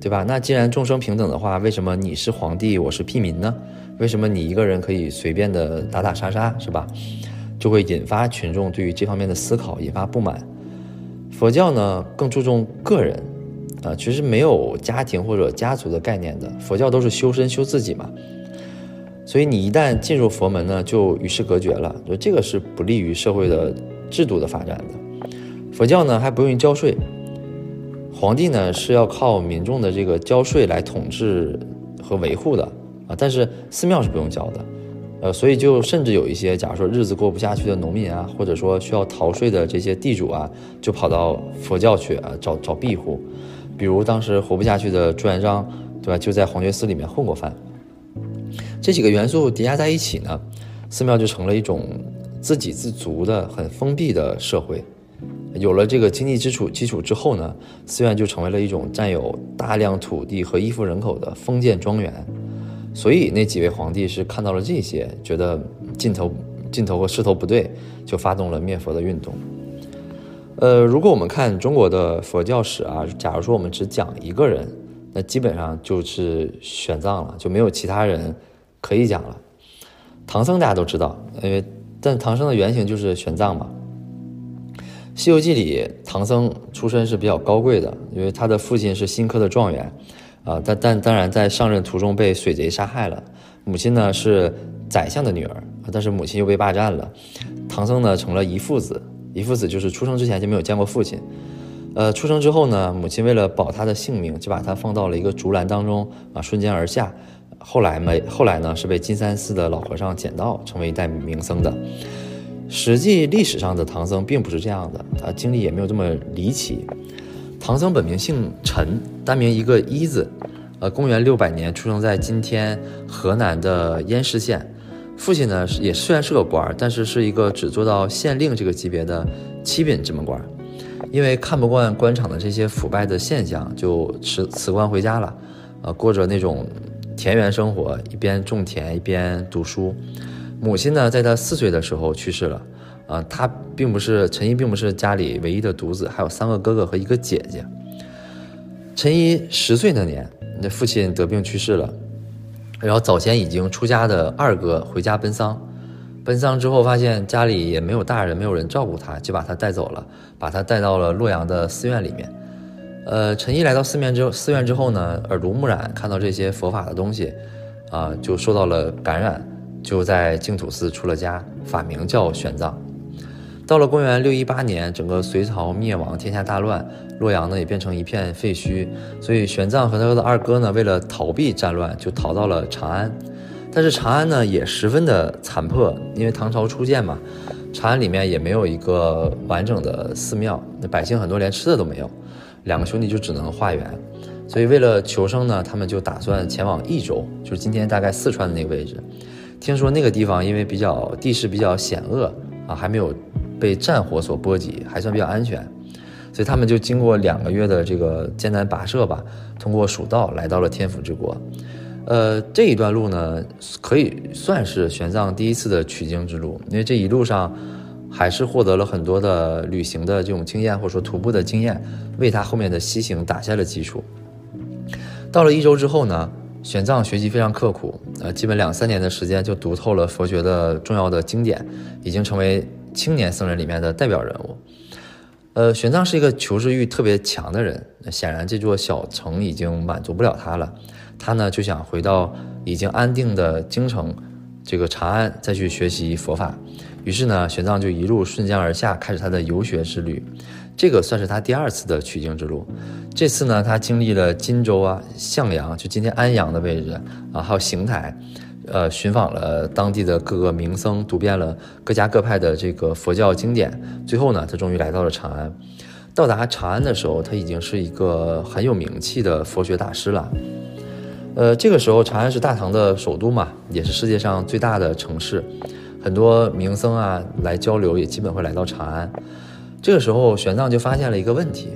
对吧？那既然众生平等的话，为什么你是皇帝，我是屁民呢？为什么你一个人可以随便的打打杀杀，是吧？就会引发群众对于这方面的思考，引发不满。佛教呢更注重个人，啊，其实没有家庭或者家族的概念的。佛教都是修身修自己嘛。所以你一旦进入佛门呢，就与世隔绝了，就这个是不利于社会的制度的发展的。佛教呢还不用交税。皇帝呢是要靠民众的这个交税来统治和维护的但是寺庙是不用交的，呃，所以就甚至有一些，假如说日子过不下去的农民啊，或者说需要逃税的这些地主啊，就跑到佛教去啊找找庇护，比如当时活不下去的朱元璋，对吧？就在黄觉寺里面混过饭。这几个元素叠加在一起呢，寺庙就成了一种自给自足的很封闭的社会。有了这个经济基础基础之后呢，寺院就成为了一种占有大量土地和依附人口的封建庄园。所以那几位皇帝是看到了这些，觉得劲头劲头和势头不对，就发动了灭佛的运动。呃，如果我们看中国的佛教史啊，假如说我们只讲一个人，那基本上就是玄奘了，就没有其他人可以讲了。唐僧大家都知道，因为但唐僧的原型就是玄奘嘛。《西游记》里，唐僧出身是比较高贵的，因为他的父亲是新科的状元，啊，但但当然在上任途中被水贼杀害了。母亲呢是宰相的女儿，但是母亲又被霸占了。唐僧呢成了遗父子，遗父子就是出生之前就没有见过父亲。呃，出生之后呢，母亲为了保他的性命，就把他放到了一个竹篮当中，啊，瞬间而下。后来没后来呢是被金山寺的老和尚捡到，成为一代名僧的。实际历史上的唐僧并不是这样的，他经历也没有这么离奇。唐僧本名姓陈，单名一个一字，呃，公元六百年出生在今天河南的偃师县。父亲呢也虽然是个官儿，但是是一个只做到县令这个级别的七品芝麻官。因为看不惯官场的这些腐败的现象，就辞辞官回家了，呃，过着那种田园生活，一边种田一边读书。母亲呢，在他四岁的时候去世了，啊，他并不是陈一，并不是家里唯一的独子，还有三个哥哥和一个姐姐。陈一十岁那年，那父亲得病去世了，然后早前已经出家的二哥回家奔丧，奔丧之后发现家里也没有大人，没有人照顾他，就把他带走了，把他带到了洛阳的寺院里面。呃，陈一来到寺院之寺院之后呢，耳濡目染，看到这些佛法的东西，啊，就受到了感染。就在净土寺出了家，法名叫玄奘。到了公元六一八年，整个隋朝灭亡，天下大乱，洛阳呢也变成一片废墟。所以玄奘和他的二哥呢，为了逃避战乱，就逃到了长安。但是长安呢也十分的残破，因为唐朝初建嘛，长安里面也没有一个完整的寺庙，那百姓很多连吃的都没有。两个兄弟就只能化缘。所以为了求生呢，他们就打算前往益州，就是今天大概四川的那个位置。听说那个地方因为比较地势比较险恶还没有被战火所波及，还算比较安全，所以他们就经过两个月的这个艰难跋涉吧，通过蜀道来到了天府之国。呃，这一段路呢，可以算是玄奘第一次的取经之路，因为这一路上还是获得了很多的旅行的这种经验，或者说徒步的经验，为他后面的西行打下了基础。到了益州之后呢？玄奘学习非常刻苦，呃，基本两三年的时间就读透了佛学的重要的经典，已经成为青年僧人里面的代表人物。呃，玄奘是一个求知欲特别强的人，显然这座小城已经满足不了他了，他呢就想回到已经安定的京城，这个长安再去学习佛法。于是呢，玄奘就一路顺江而下，开始他的游学之旅。这个算是他第二次的取经之路。这次呢，他经历了荆州啊、向阳，就今天安阳的位置啊，还有邢台，呃，寻访了当地的各个名僧，读遍了各家各派的这个佛教经典。最后呢，他终于来到了长安。到达长安的时候，他已经是一个很有名气的佛学大师了。呃，这个时候长安是大唐的首都嘛，也是世界上最大的城市，很多名僧啊来交流，也基本会来到长安。这个时候，玄奘就发现了一个问题，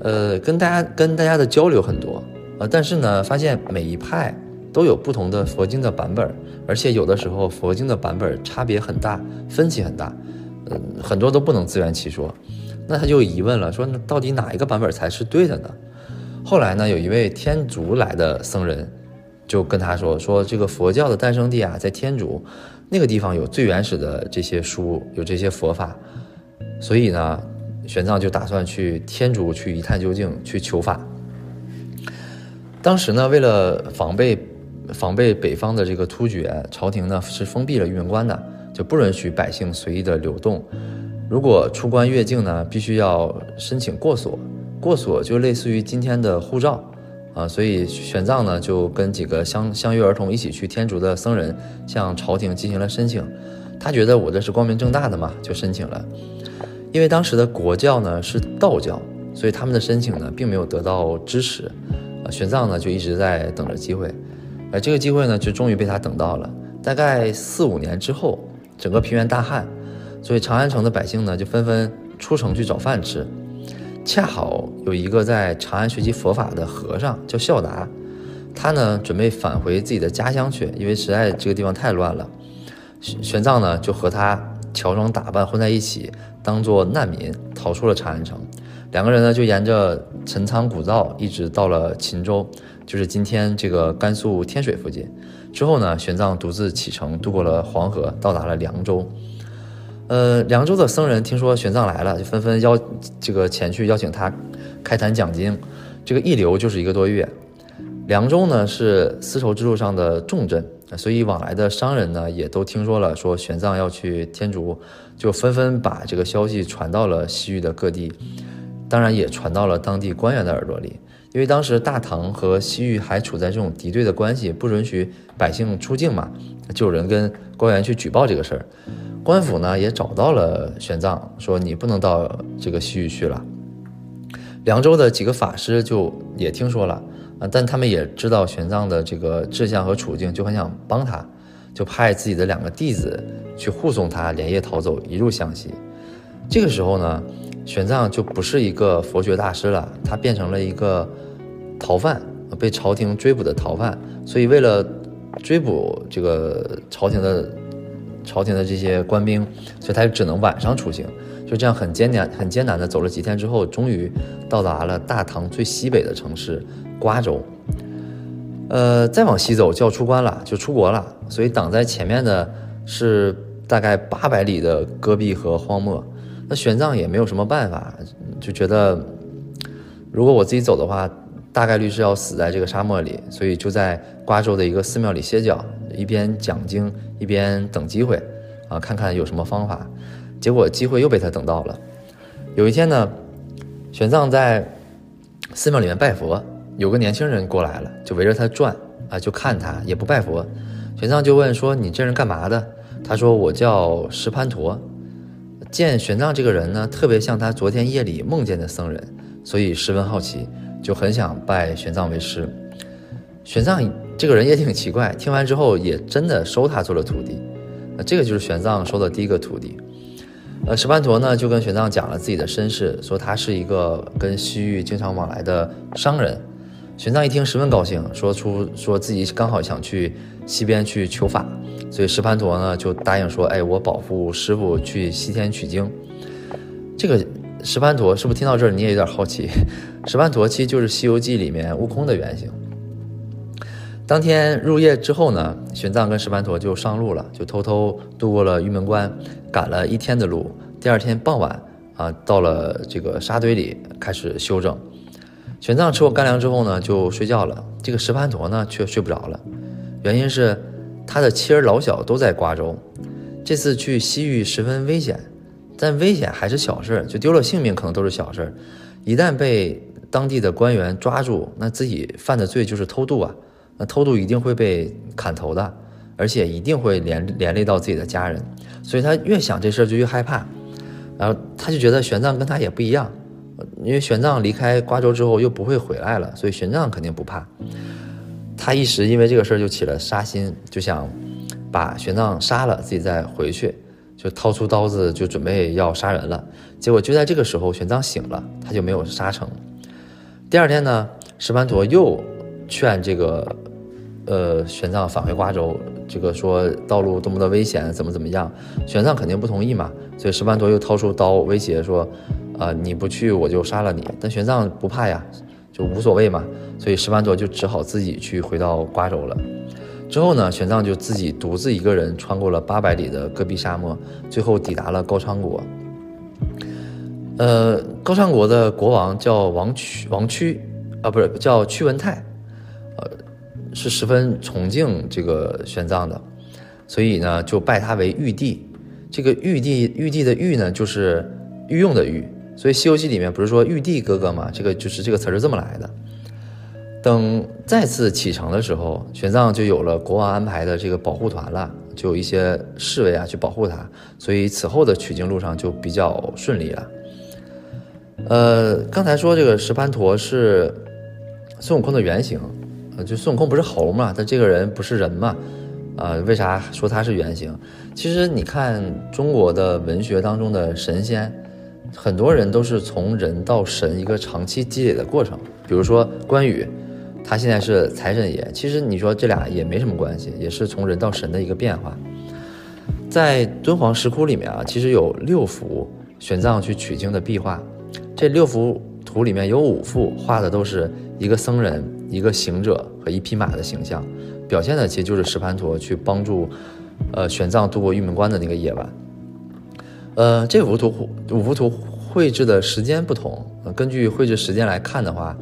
呃，跟大家跟大家的交流很多，呃，但是呢，发现每一派都有不同的佛经的版本，而且有的时候佛经的版本差别很大，分歧很大，嗯，很多都不能自圆其说。那他就疑问了，说那到底哪一个版本才是对的呢？后来呢，有一位天竺来的僧人，就跟他说：“说这个佛教的诞生地啊，在天竺那个地方有最原始的这些书，有这些佛法。所以呢，玄奘就打算去天竺去一探究竟，去求法。当时呢，为了防备防备北方的这个突厥，朝廷呢是封闭了玉门关的，就不允许百姓随意的流动。如果出关越境呢，必须要申请过所。”过所就类似于今天的护照，啊，所以玄奘呢就跟几个相相约而同一起去天竺的僧人向朝廷进行了申请，他觉得我这是光明正大的嘛，就申请了。因为当时的国教呢是道教，所以他们的申请呢并没有得到支持，啊，玄奘呢就一直在等着机会，而这个机会呢就终于被他等到了。大概四五年之后，整个平原大旱，所以长安城的百姓呢就纷纷出城去找饭吃。恰好有一个在长安学习佛法的和尚叫孝达，他呢准备返回自己的家乡去，因为实在这个地方太乱了。玄玄奘呢就和他乔装打扮混在一起，当做难民逃出了长安城。两个人呢就沿着陈仓古道一直到了秦州，就是今天这个甘肃天水附近。之后呢，玄奘独自启程渡过了黄河，到达了凉州。呃，凉州的僧人听说玄奘来了，就纷纷邀这个前去邀请他开坛讲经。这个一留就是一个多月。凉州呢是丝绸之路上的重镇，所以往来的商人呢也都听说了，说玄奘要去天竺，就纷纷把这个消息传到了西域的各地，当然也传到了当地官员的耳朵里。因为当时大唐和西域还处在这种敌对的关系，不允许百姓出境嘛，就有人跟官员去举报这个事儿。官府呢也找到了玄奘，说你不能到这个西域去了。凉州的几个法师就也听说了啊，但他们也知道玄奘的这个志向和处境，就很想帮他，就派自己的两个弟子去护送他连夜逃走，一路向西。这个时候呢，玄奘就不是一个佛学大师了，他变成了一个逃犯，被朝廷追捕的逃犯。所以为了追捕这个朝廷的。朝廷的这些官兵，所以他就只能晚上出行，就这样很艰难、很艰难的走了几天之后，终于到达了大唐最西北的城市瓜州。呃，再往西走就要出关了，就出国了。所以挡在前面的是大概八百里的戈壁和荒漠。那玄奘也没有什么办法，就觉得如果我自己走的话，大概率是要死在这个沙漠里，所以就在瓜州的一个寺庙里歇脚。一边讲经一边等机会，啊，看看有什么方法。结果机会又被他等到了。有一天呢，玄奘在寺庙里面拜佛，有个年轻人过来了，就围着他转，啊，就看他，也不拜佛。玄奘就问说：“你这人干嘛的？”他说：“我叫石盘陀。”见玄奘这个人呢，特别像他昨天夜里梦见的僧人，所以十分好奇，就很想拜玄奘为师。玄奘。这个人也挺奇怪，听完之后也真的收他做了徒弟，那这个就是玄奘收的第一个徒弟。呃，石盘陀呢就跟玄奘讲了自己的身世，说他是一个跟西域经常往来的商人。玄奘一听十分高兴，说出说自己刚好想去西边去求法，所以石盘陀呢就答应说，哎，我保护师傅去西天取经。这个石盘陀是不是听到这儿你也有点好奇？石盘陀其实就是《西游记》里面悟空的原型。当天入夜之后呢，玄奘跟石盘陀就上路了，就偷偷渡过了玉门关，赶了一天的路。第二天傍晚啊，到了这个沙堆里开始休整。玄奘吃过干粮之后呢，就睡觉了。这个石盘陀呢，却睡不着了，原因是他的妻儿老小都在瓜州。这次去西域十分危险，但危险还是小事，就丢了性命可能都是小事。一旦被当地的官员抓住，那自己犯的罪就是偷渡啊。那偷渡一定会被砍头的，而且一定会连连累到自己的家人，所以他越想这事儿就越害怕，然后他就觉得玄奘跟他也不一样，因为玄奘离开瓜州之后又不会回来了，所以玄奘肯定不怕。他一时因为这个事儿就起了杀心，就想把玄奘杀了，自己再回去，就掏出刀子就准备要杀人了。结果就在这个时候，玄奘醒了，他就没有杀成。第二天呢，石盘陀又劝这个呃玄奘返回瓜州，这个说道路多么的危险，怎么怎么样，玄奘肯定不同意嘛，所以石盘陀又掏出刀威胁说，啊你不去我就杀了你。但玄奘不怕呀。就无所谓嘛，所以石盘陀就只好自己去回到瓜州了。之后呢，玄奘就自己独自一个人穿过了八百里的戈壁沙漠，最后抵达了高昌国。呃，高昌国的国王叫王屈，王屈啊，不是叫屈文泰，呃，是十分崇敬这个玄奘的，所以呢，就拜他为玉帝。这个玉帝，玉帝的玉呢，就是御用的御。所以《西游记》里面不是说玉帝哥哥嘛？这个就是这个词是这么来的。等再次启程的时候，玄奘就有了国王安排的这个保护团了，就有一些侍卫啊去保护他，所以此后的取经路上就比较顺利了。呃，刚才说这个石盘陀是孙悟空的原型，呃，就孙悟空不是猴嘛？他这个人不是人嘛？啊，为啥说他是原型？其实你看中国的文学当中的神仙。很多人都是从人到神一个长期积累的过程，比如说关羽，他现在是财神爷，其实你说这俩也没什么关系，也是从人到神的一个变化。在敦煌石窟里面啊，其实有六幅玄奘去取经的壁画，这六幅图里面有五幅画的都是一个僧人、一个行者和一匹马的形象，表现的其实就是石盘陀去帮助，呃，玄奘度过玉门关的那个夜晚。呃，这幅图五幅图绘制的时间不同，根据绘制时间来看的话，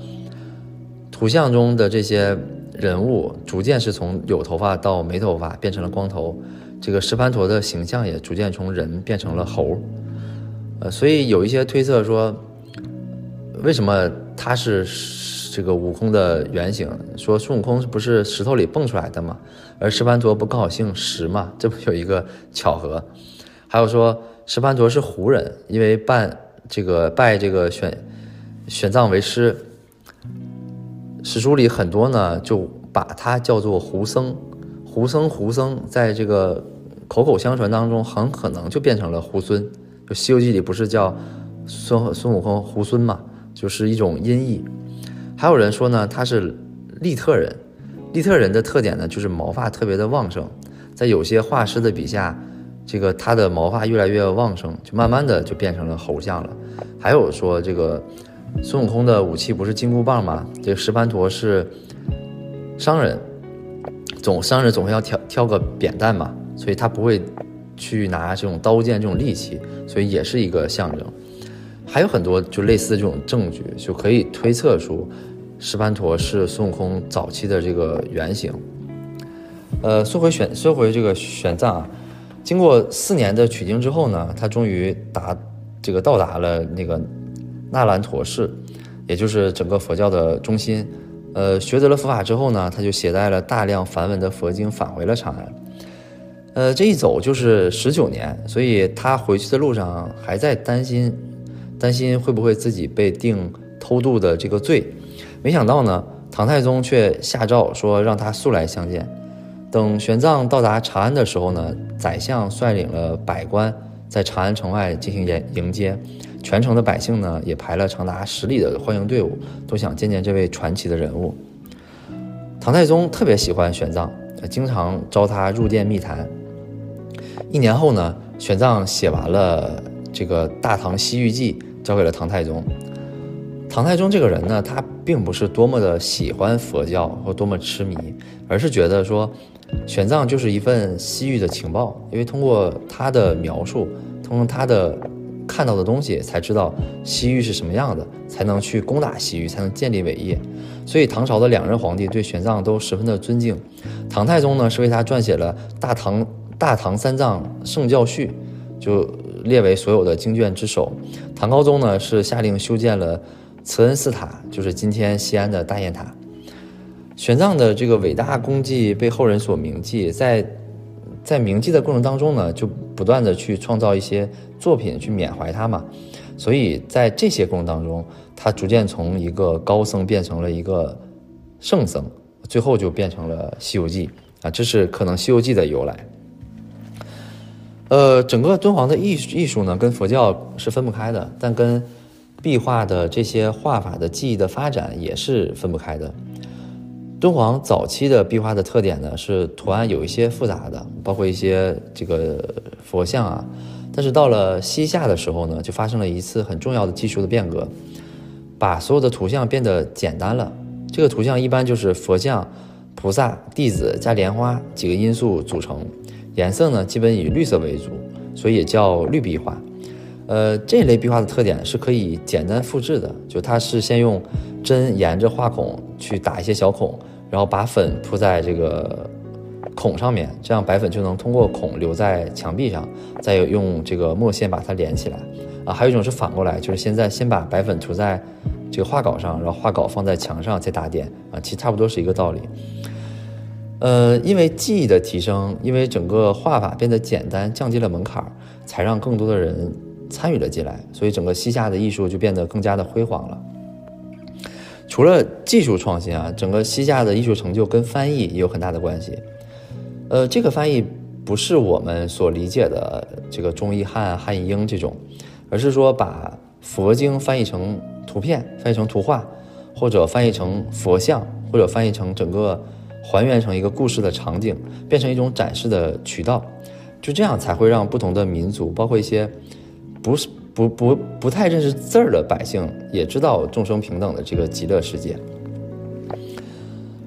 图像中的这些人物逐渐是从有头发到没头发变成了光头，这个石盘陀的形象也逐渐从人变成了猴，呃，所以有一些推测说，为什么他是这个悟空的原型？说孙悟空不是石头里蹦出来的吗？而石盘陀不刚好姓石吗？这不有一个巧合？还有说。石盘陀是胡人，因为拜这个拜这个玄玄奘为师，史书里很多呢就把他叫做胡僧，胡僧胡僧，在这个口口相传当中，很可能就变成了猢狲。就《西游记》里不是叫孙孙悟空猢狲嘛，就是一种音译。还有人说呢，他是利特人，利特人的特点呢就是毛发特别的旺盛，在有些画师的笔下。这个他的毛发越来越旺盛，就慢慢的就变成了猴像了。还有说这个孙悟空的武器不是金箍棒吗？这个石盘陀是商人，总商人总会要挑挑个扁担嘛，所以他不会去拿这种刀剑这种利器，所以也是一个象征。还有很多就类似的这种证据，就可以推测出石盘陀是孙悟空早期的这个原型。呃，说回选说回这个玄奘啊。经过四年的取经之后呢，他终于达这个到达了那个那兰陀寺，也就是整个佛教的中心。呃，学得了佛法之后呢，他就携带了大量梵文的佛经返回了长安。呃，这一走就是十九年，所以他回去的路上还在担心，担心会不会自己被定偷渡的这个罪。没想到呢，唐太宗却下诏说让他速来相见。等玄奘到达长安的时候呢，宰相率领了百官在长安城外进行迎迎接，全城的百姓呢也排了长达十里的欢迎队伍，都想见见这位传奇的人物。唐太宗特别喜欢玄奘，经常招他入殿密谈。一年后呢，玄奘写完了这个《大唐西域记》，交给了唐太宗。唐太宗这个人呢，他并不是多么的喜欢佛教或多么痴迷，而是觉得说。玄奘就是一份西域的情报，因为通过他的描述，通过他的看到的东西，才知道西域是什么样的，才能去攻打西域，才能建立伟业。所以唐朝的两任皇帝对玄奘都十分的尊敬。唐太宗呢是为他撰写了《大唐大唐三藏圣教序》，就列为所有的经卷之首。唐高宗呢是下令修建了慈恩寺塔，就是今天西安的大雁塔。玄奘的这个伟大功绩被后人所铭记，在在铭记的过程当中呢，就不断的去创造一些作品去缅怀他嘛。所以在这些过程当中，他逐渐从一个高僧变成了一个圣僧，最后就变成了《西游记》啊，这是可能《西游记》的由来。呃，整个敦煌的艺艺术呢，跟佛教是分不开的，但跟壁画的这些画法的技艺的发展也是分不开的。敦煌早期的壁画的特点呢，是图案有一些复杂的，包括一些这个佛像啊。但是到了西夏的时候呢，就发生了一次很重要的技术的变革，把所有的图像变得简单了。这个图像一般就是佛像、菩萨、弟子加莲花几个因素组成。颜色呢，基本以绿色为主，所以也叫绿壁画。呃，这类壁画的特点是可以简单复制的，就它是先用针沿着画孔去打一些小孔，然后把粉铺在这个孔上面，这样白粉就能通过孔留在墙壁上，再用这个墨线把它连起来。啊，还有一种是反过来，就是现在先把白粉涂在这个画稿上，然后画稿放在墙上再打点。啊，其实差不多是一个道理。呃，因为技艺的提升，因为整个画法变得简单，降低了门槛，才让更多的人参与了进来，所以整个西夏的艺术就变得更加的辉煌了。除了技术创新啊，整个西夏的艺术成就跟翻译也有很大的关系。呃，这个翻译不是我们所理解的这个中译汉、汉译英这种，而是说把佛经翻译成图片，翻译成图画，或者翻译成佛像，或者翻译成整个。还原成一个故事的场景，变成一种展示的渠道，就这样才会让不同的民族，包括一些不是不不不太认识字儿的百姓，也知道众生平等的这个极乐世界。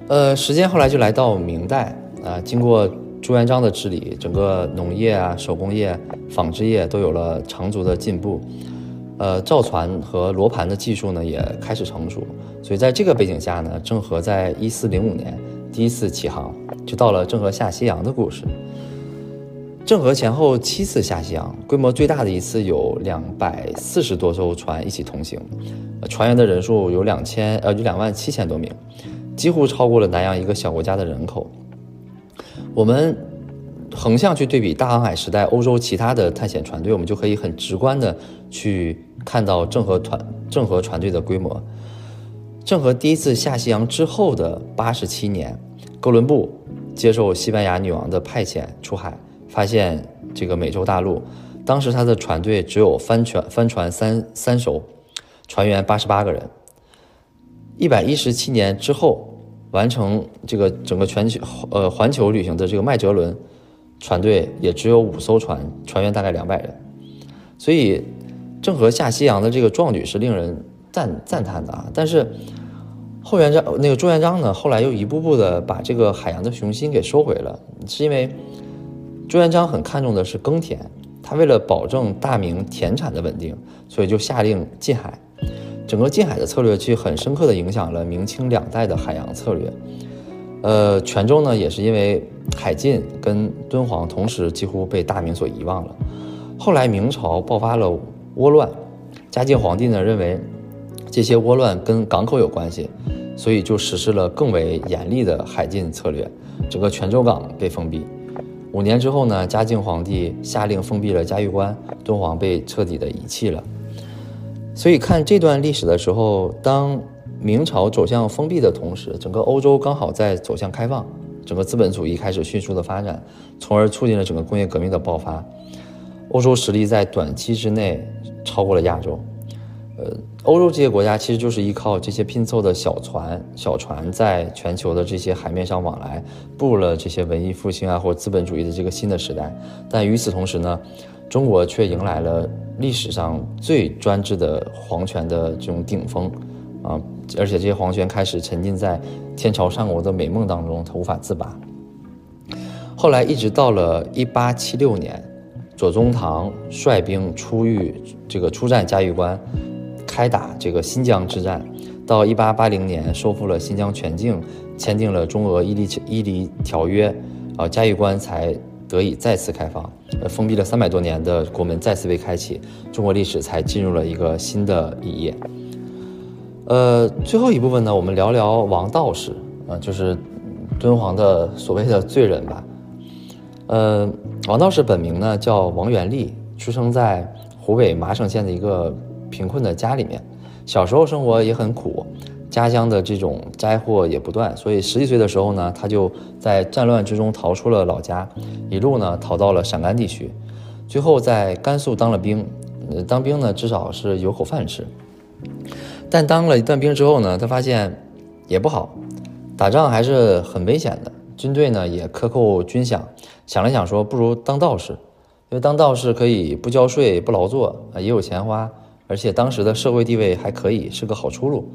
呃，时间后来就来到明代啊，经过朱元璋的治理，整个农业啊、手工业、纺织业都有了长足的进步，呃，造船和罗盘的技术呢也开始成熟，所以在这个背景下呢，郑和在一四零五年。第一次起航，就到了郑和下西洋的故事。郑和前后七次下西洋，规模最大的一次有两百四十多艘船一起同行，船员的人数有两千呃有两万七千多名，几乎超过了南洋一个小国家的人口。我们横向去对比大航海时代欧洲其他的探险船队，我们就可以很直观的去看到郑和团郑和船队的规模。郑和第一次下西洋之后的八十七年，哥伦布接受西班牙女王的派遣出海，发现这个美洲大陆。当时他的船队只有帆船帆船三三艘，船员八十八个人。一百一十七年之后，完成这个整个全球呃环球旅行的这个麦哲伦船队也只有五艘船，船员大概两百人。所以，郑和下西洋的这个壮举是令人。赞赞叹的啊，但是后元璋那个朱元璋呢，后来又一步步的把这个海洋的雄心给收回了，是因为朱元璋很看重的是耕田，他为了保证大明田产的稳定，所以就下令禁海，整个禁海的策略其实很深刻的影响了明清两代的海洋策略。呃，泉州呢也是因为海禁跟敦煌同时几乎被大明所遗忘了。后来明朝爆发了倭乱，嘉靖皇帝呢认为。这些倭乱跟港口有关系，所以就实施了更为严厉的海禁策略，整个泉州港被封闭。五年之后呢，嘉靖皇帝下令封闭了嘉峪关，敦煌被彻底的遗弃了。所以看这段历史的时候，当明朝走向封闭的同时，整个欧洲刚好在走向开放，整个资本主义开始迅速的发展，从而促进了整个工业革命的爆发。欧洲实力在短期之内超过了亚洲。呃，欧洲这些国家其实就是依靠这些拼凑的小船、小船，在全球的这些海面上往来，步入了这些文艺复兴啊或者资本主义的这个新的时代。但与此同时呢，中国却迎来了历史上最专制的皇权的这种顶峰，啊，而且这些皇权开始沉浸在天朝上国的美梦当中，他无法自拔。后来一直到了一八七六年，左宗棠率兵出狱，这个出战嘉峪关。开打这个新疆之战，到一八八零年收复了新疆全境，签订了中俄伊犁伊犁条约，啊，嘉峪关才得以再次开放，呃，封闭了三百多年的国门再次被开启，中国历史才进入了一个新的一页。呃，最后一部分呢，我们聊聊王道士，啊，就是敦煌的所谓的罪人吧。呃，王道士本名呢叫王元立，出生在湖北麻城县的一个。贫困的家里面，小时候生活也很苦，家乡的这种灾祸也不断，所以十几岁的时候呢，他就在战乱之中逃出了老家，一路呢逃到了陕甘地区，最后在甘肃当了兵。呃，当兵呢，至少是有口饭吃。但当了一段兵之后呢，他发现也不好，打仗还是很危险的。军队呢也克扣军饷，想了想说，不如当道士，因为当道士可以不交税、不劳作啊，也有钱花，而且当时的社会地位还可以，是个好出路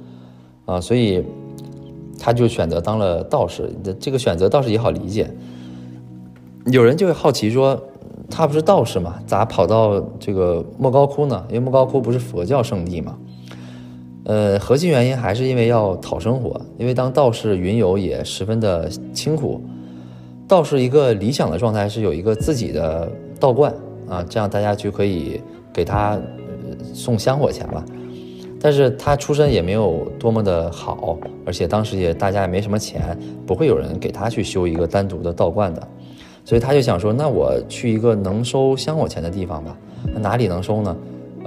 啊。所以他就选择当了道士。这个选择倒是也好理解。有人就会好奇说。他不是道士吗，咋跑到这个莫高窟呢？因为莫高窟不是佛教圣地嘛。呃，核心原因还是因为要讨生活，因为当道士云游也十分的清苦。道士一个理想的状态是有一个自己的道观啊，这样大家就可以给他送香火钱吧。但是他出身也没有多么的好，而且当时也大家也没什么钱，不会有人给他去修一个单独的道观的。所以他就想说，那我去一个能收香火钱的地方吧。那哪里能收呢？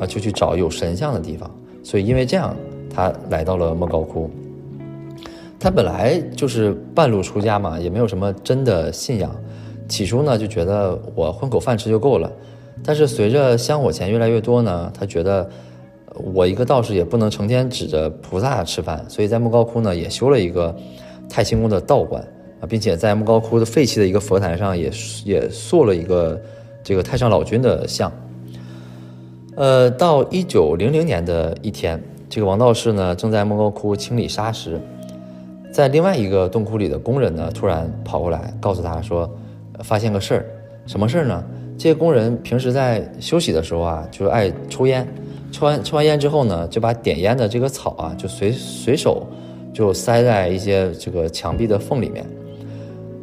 啊，就去找有神像的地方。所以因为这样，他来到了莫高窟。他本来就是半路出家嘛，也没有什么真的信仰。起初呢，就觉得我混口饭吃就够了。但是随着香火钱越来越多呢，他觉得我一个道士也不能成天指着菩萨吃饭，所以在莫高窟呢，也修了一个太清宫的道观。啊，并且在莫高窟的废弃的一个佛坛上，也也塑了一个这个太上老君的像。呃，到一九零零年的一天，这个王道士呢正在莫高窟清理沙石，在另外一个洞窟里的工人呢突然跑过来，告诉他说，发现个事儿，什么事儿呢？这些工人平时在休息的时候啊，就爱抽烟，抽完抽完烟之后呢，就把点烟的这个草啊，就随随手就塞在一些这个墙壁的缝里面。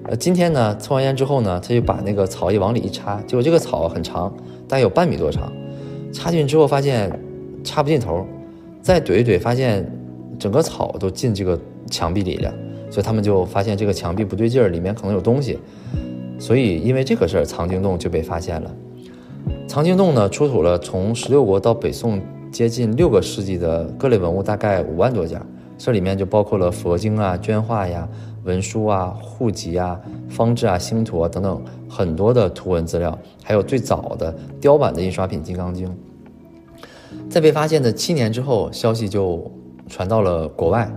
呃，今天呢，抽完烟之后呢，他就把那个草叶往里一插，结果这个草很长，大概有半米多长，插进去之后发现插不进头，再怼一怼，发现整个草都进这个墙壁里了，所以他们就发现这个墙壁不对劲儿，里面可能有东西，所以因为这个事儿，藏经洞就被发现了。藏经洞呢，出土了从十六国到北宋接近六个世纪的各类文物，大概五万多件，这里面就包括了佛经啊、绢画呀。文书啊、户籍啊、方志啊、星图啊等等很多的图文资料，还有最早的雕版的印刷品《金刚经》。在被发现的七年之后，消息就传到了国外，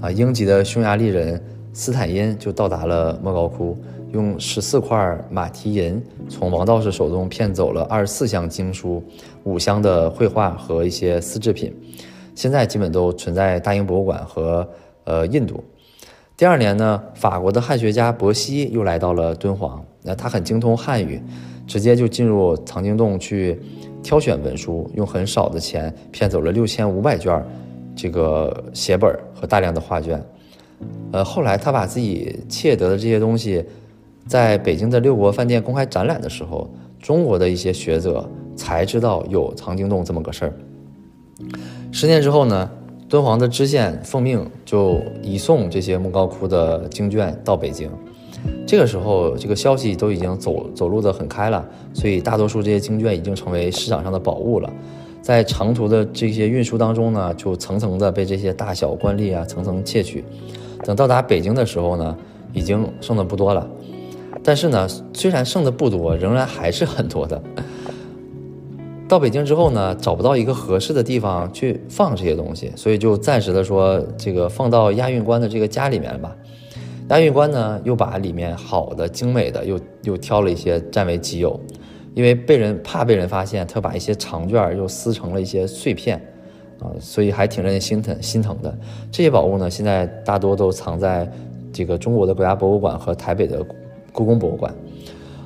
啊，英籍的匈牙利人斯坦因就到达了莫高窟，用十四块马蹄银从王道士手中骗走了二十四箱经书、五箱的绘画和一些丝制品，现在基本都存在大英博物馆和呃印度。第二年呢，法国的汉学家伯希又来到了敦煌。那他很精通汉语，直接就进入藏经洞去挑选文书，用很少的钱骗走了六千五百卷这个写本和大量的画卷。呃，后来他把自己窃得的这些东西，在北京的六国饭店公开展览的时候，中国的一些学者才知道有藏经洞这么个事儿。十年之后呢？敦煌的知县奉命就移送这些莫高窟的经卷到北京，这个时候这个消息都已经走走路的很开了，所以大多数这些经卷已经成为市场上的宝物了。在长途的这些运输当中呢，就层层的被这些大小官吏啊层层窃取。等到达北京的时候呢，已经剩的不多了。但是呢，虽然剩的不多，仍然还是很多的。到北京之后呢，找不到一个合适的地方去放这些东西，所以就暂时的说这个放到押运官的这个家里面吧。押运官呢又把里面好的、精美的又又挑了一些占为己有，因为被人怕被人发现，他把一些长卷又撕成了一些碎片，啊，所以还挺让人心疼心疼的。这些宝物呢，现在大多都藏在这个中国的国家博物馆和台北的故宫博物馆。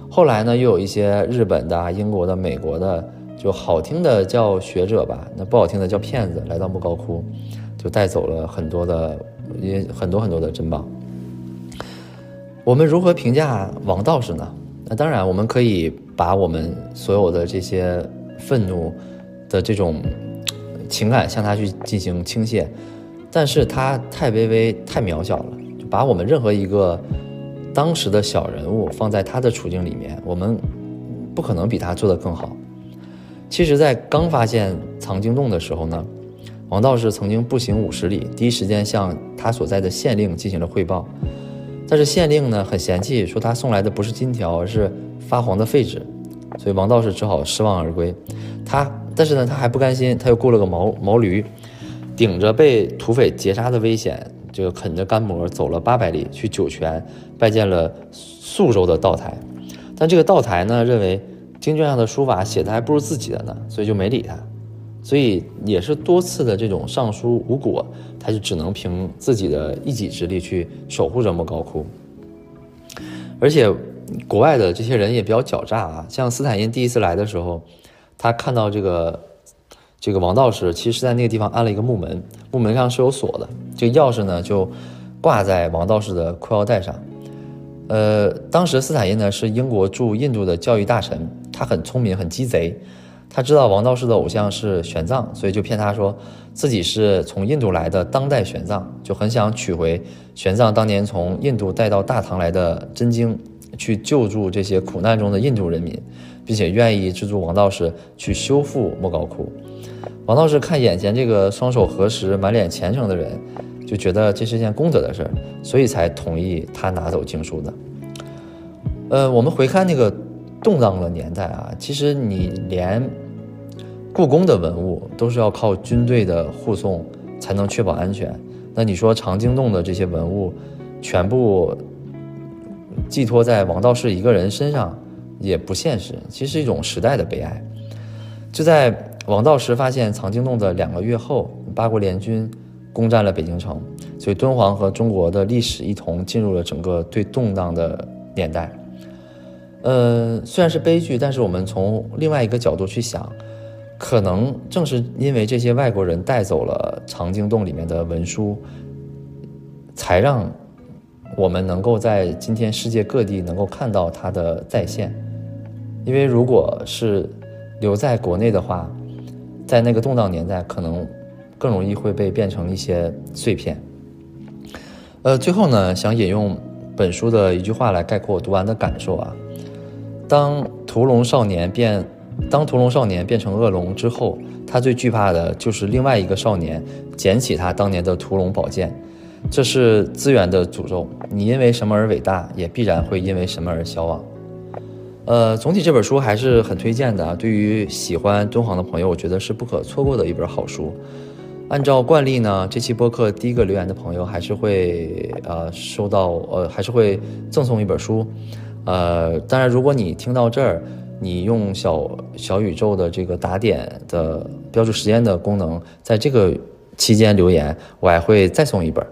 后来呢，又有一些日本的、英国的、美国的。就好听的叫学者吧，那不好听的叫骗子。来到莫高窟，就带走了很多的，也很多很多的珍宝。我们如何评价王道士呢？那当然，我们可以把我们所有的这些愤怒的这种情感向他去进行倾泻，但是他太卑微、太渺小了。就把我们任何一个当时的小人物放在他的处境里面，我们不可能比他做得更好。其实，在刚发现藏。经洞的时候呢，王道士曾经步行五十里，第一时间向他所在的县令进行了汇报。但是县令呢很嫌弃，说他送来的不是金条，而是发黄的废纸，所以王道士只好失望而归。他，但是呢他还不甘心，他又雇了个毛毛驴，顶着被土匪劫杀的危险，这个啃着干馍走了八百里，去酒泉拜见了宿州的道台。但这个道台呢认为经卷上的书法写的还不如自己的呢，所以就没理他。所以也是多次的这种上书无果，他就只能凭自己的一己之力去守护着莫高窟。而且，国外的这些人也比较狡诈啊，像斯坦因第一次来的时候，他看到这个这个王道士，其实是在那个地方安了一个木门，木门上是有锁的，这个钥匙呢就挂在王道士的裤腰带上。呃，当时斯坦因呢是英国驻印度的教育大臣，他很聪明，很鸡贼。他知道王道士的偶像是玄奘，所以就骗他说自己是从印度来的当代玄奘，就很想取回玄奘当年从印度带到大唐来的真经，去救助这些苦难中的印度人民，并且愿意资助王道士去修复莫高窟。王道士看眼前这个双手合十、满脸虔诚的人，就觉得这是件功德的事儿，所以才同意他拿走经书的。呃，我们回看那个。动荡的年代啊，其实你连故宫的文物都是要靠军队的护送才能确保安全。那你说长经洞的这些文物全部寄托在王道士一个人身上也不现实，其实是一种时代的悲哀。就在王道士发现藏经洞的两个月后，八国联军攻占了北京城，所以敦煌和中国的历史一同进入了整个最动荡的年代。呃，虽然是悲剧，但是我们从另外一个角度去想，可能正是因为这些外国人带走了藏经洞里面的文书，才让我们能够在今天世界各地能够看到它的再现。因为如果是留在国内的话，在那个动荡年代，可能更容易会被变成一些碎片。呃，最后呢，想引用本书的一句话来概括我读完的感受啊。当屠龙少年变，当屠龙少年变成恶龙之后，他最惧怕的就是另外一个少年捡起他当年的屠龙宝剑。这是资源的诅咒。你因为什么而伟大，也必然会因为什么而消亡。呃，总体这本书还是很推荐的。对于喜欢敦煌的朋友，我觉得是不可错过的一本好书。按照惯例呢，这期播客第一个留言的朋友还是会呃收到呃还是会赠送一本书。呃，当然，如果你听到这儿，你用小小宇宙的这个打点的标注时间的功能，在这个期间留言，我还会再送一本。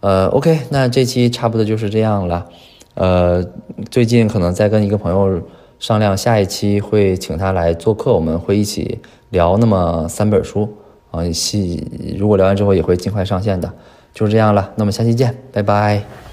呃，OK，那这期差不多就是这样了。呃，最近可能在跟一个朋友商量，下一期会请他来做客，我们会一起聊那么三本书啊。戏如果聊完之后也会尽快上线的，就是这样了。那么下期见，拜拜。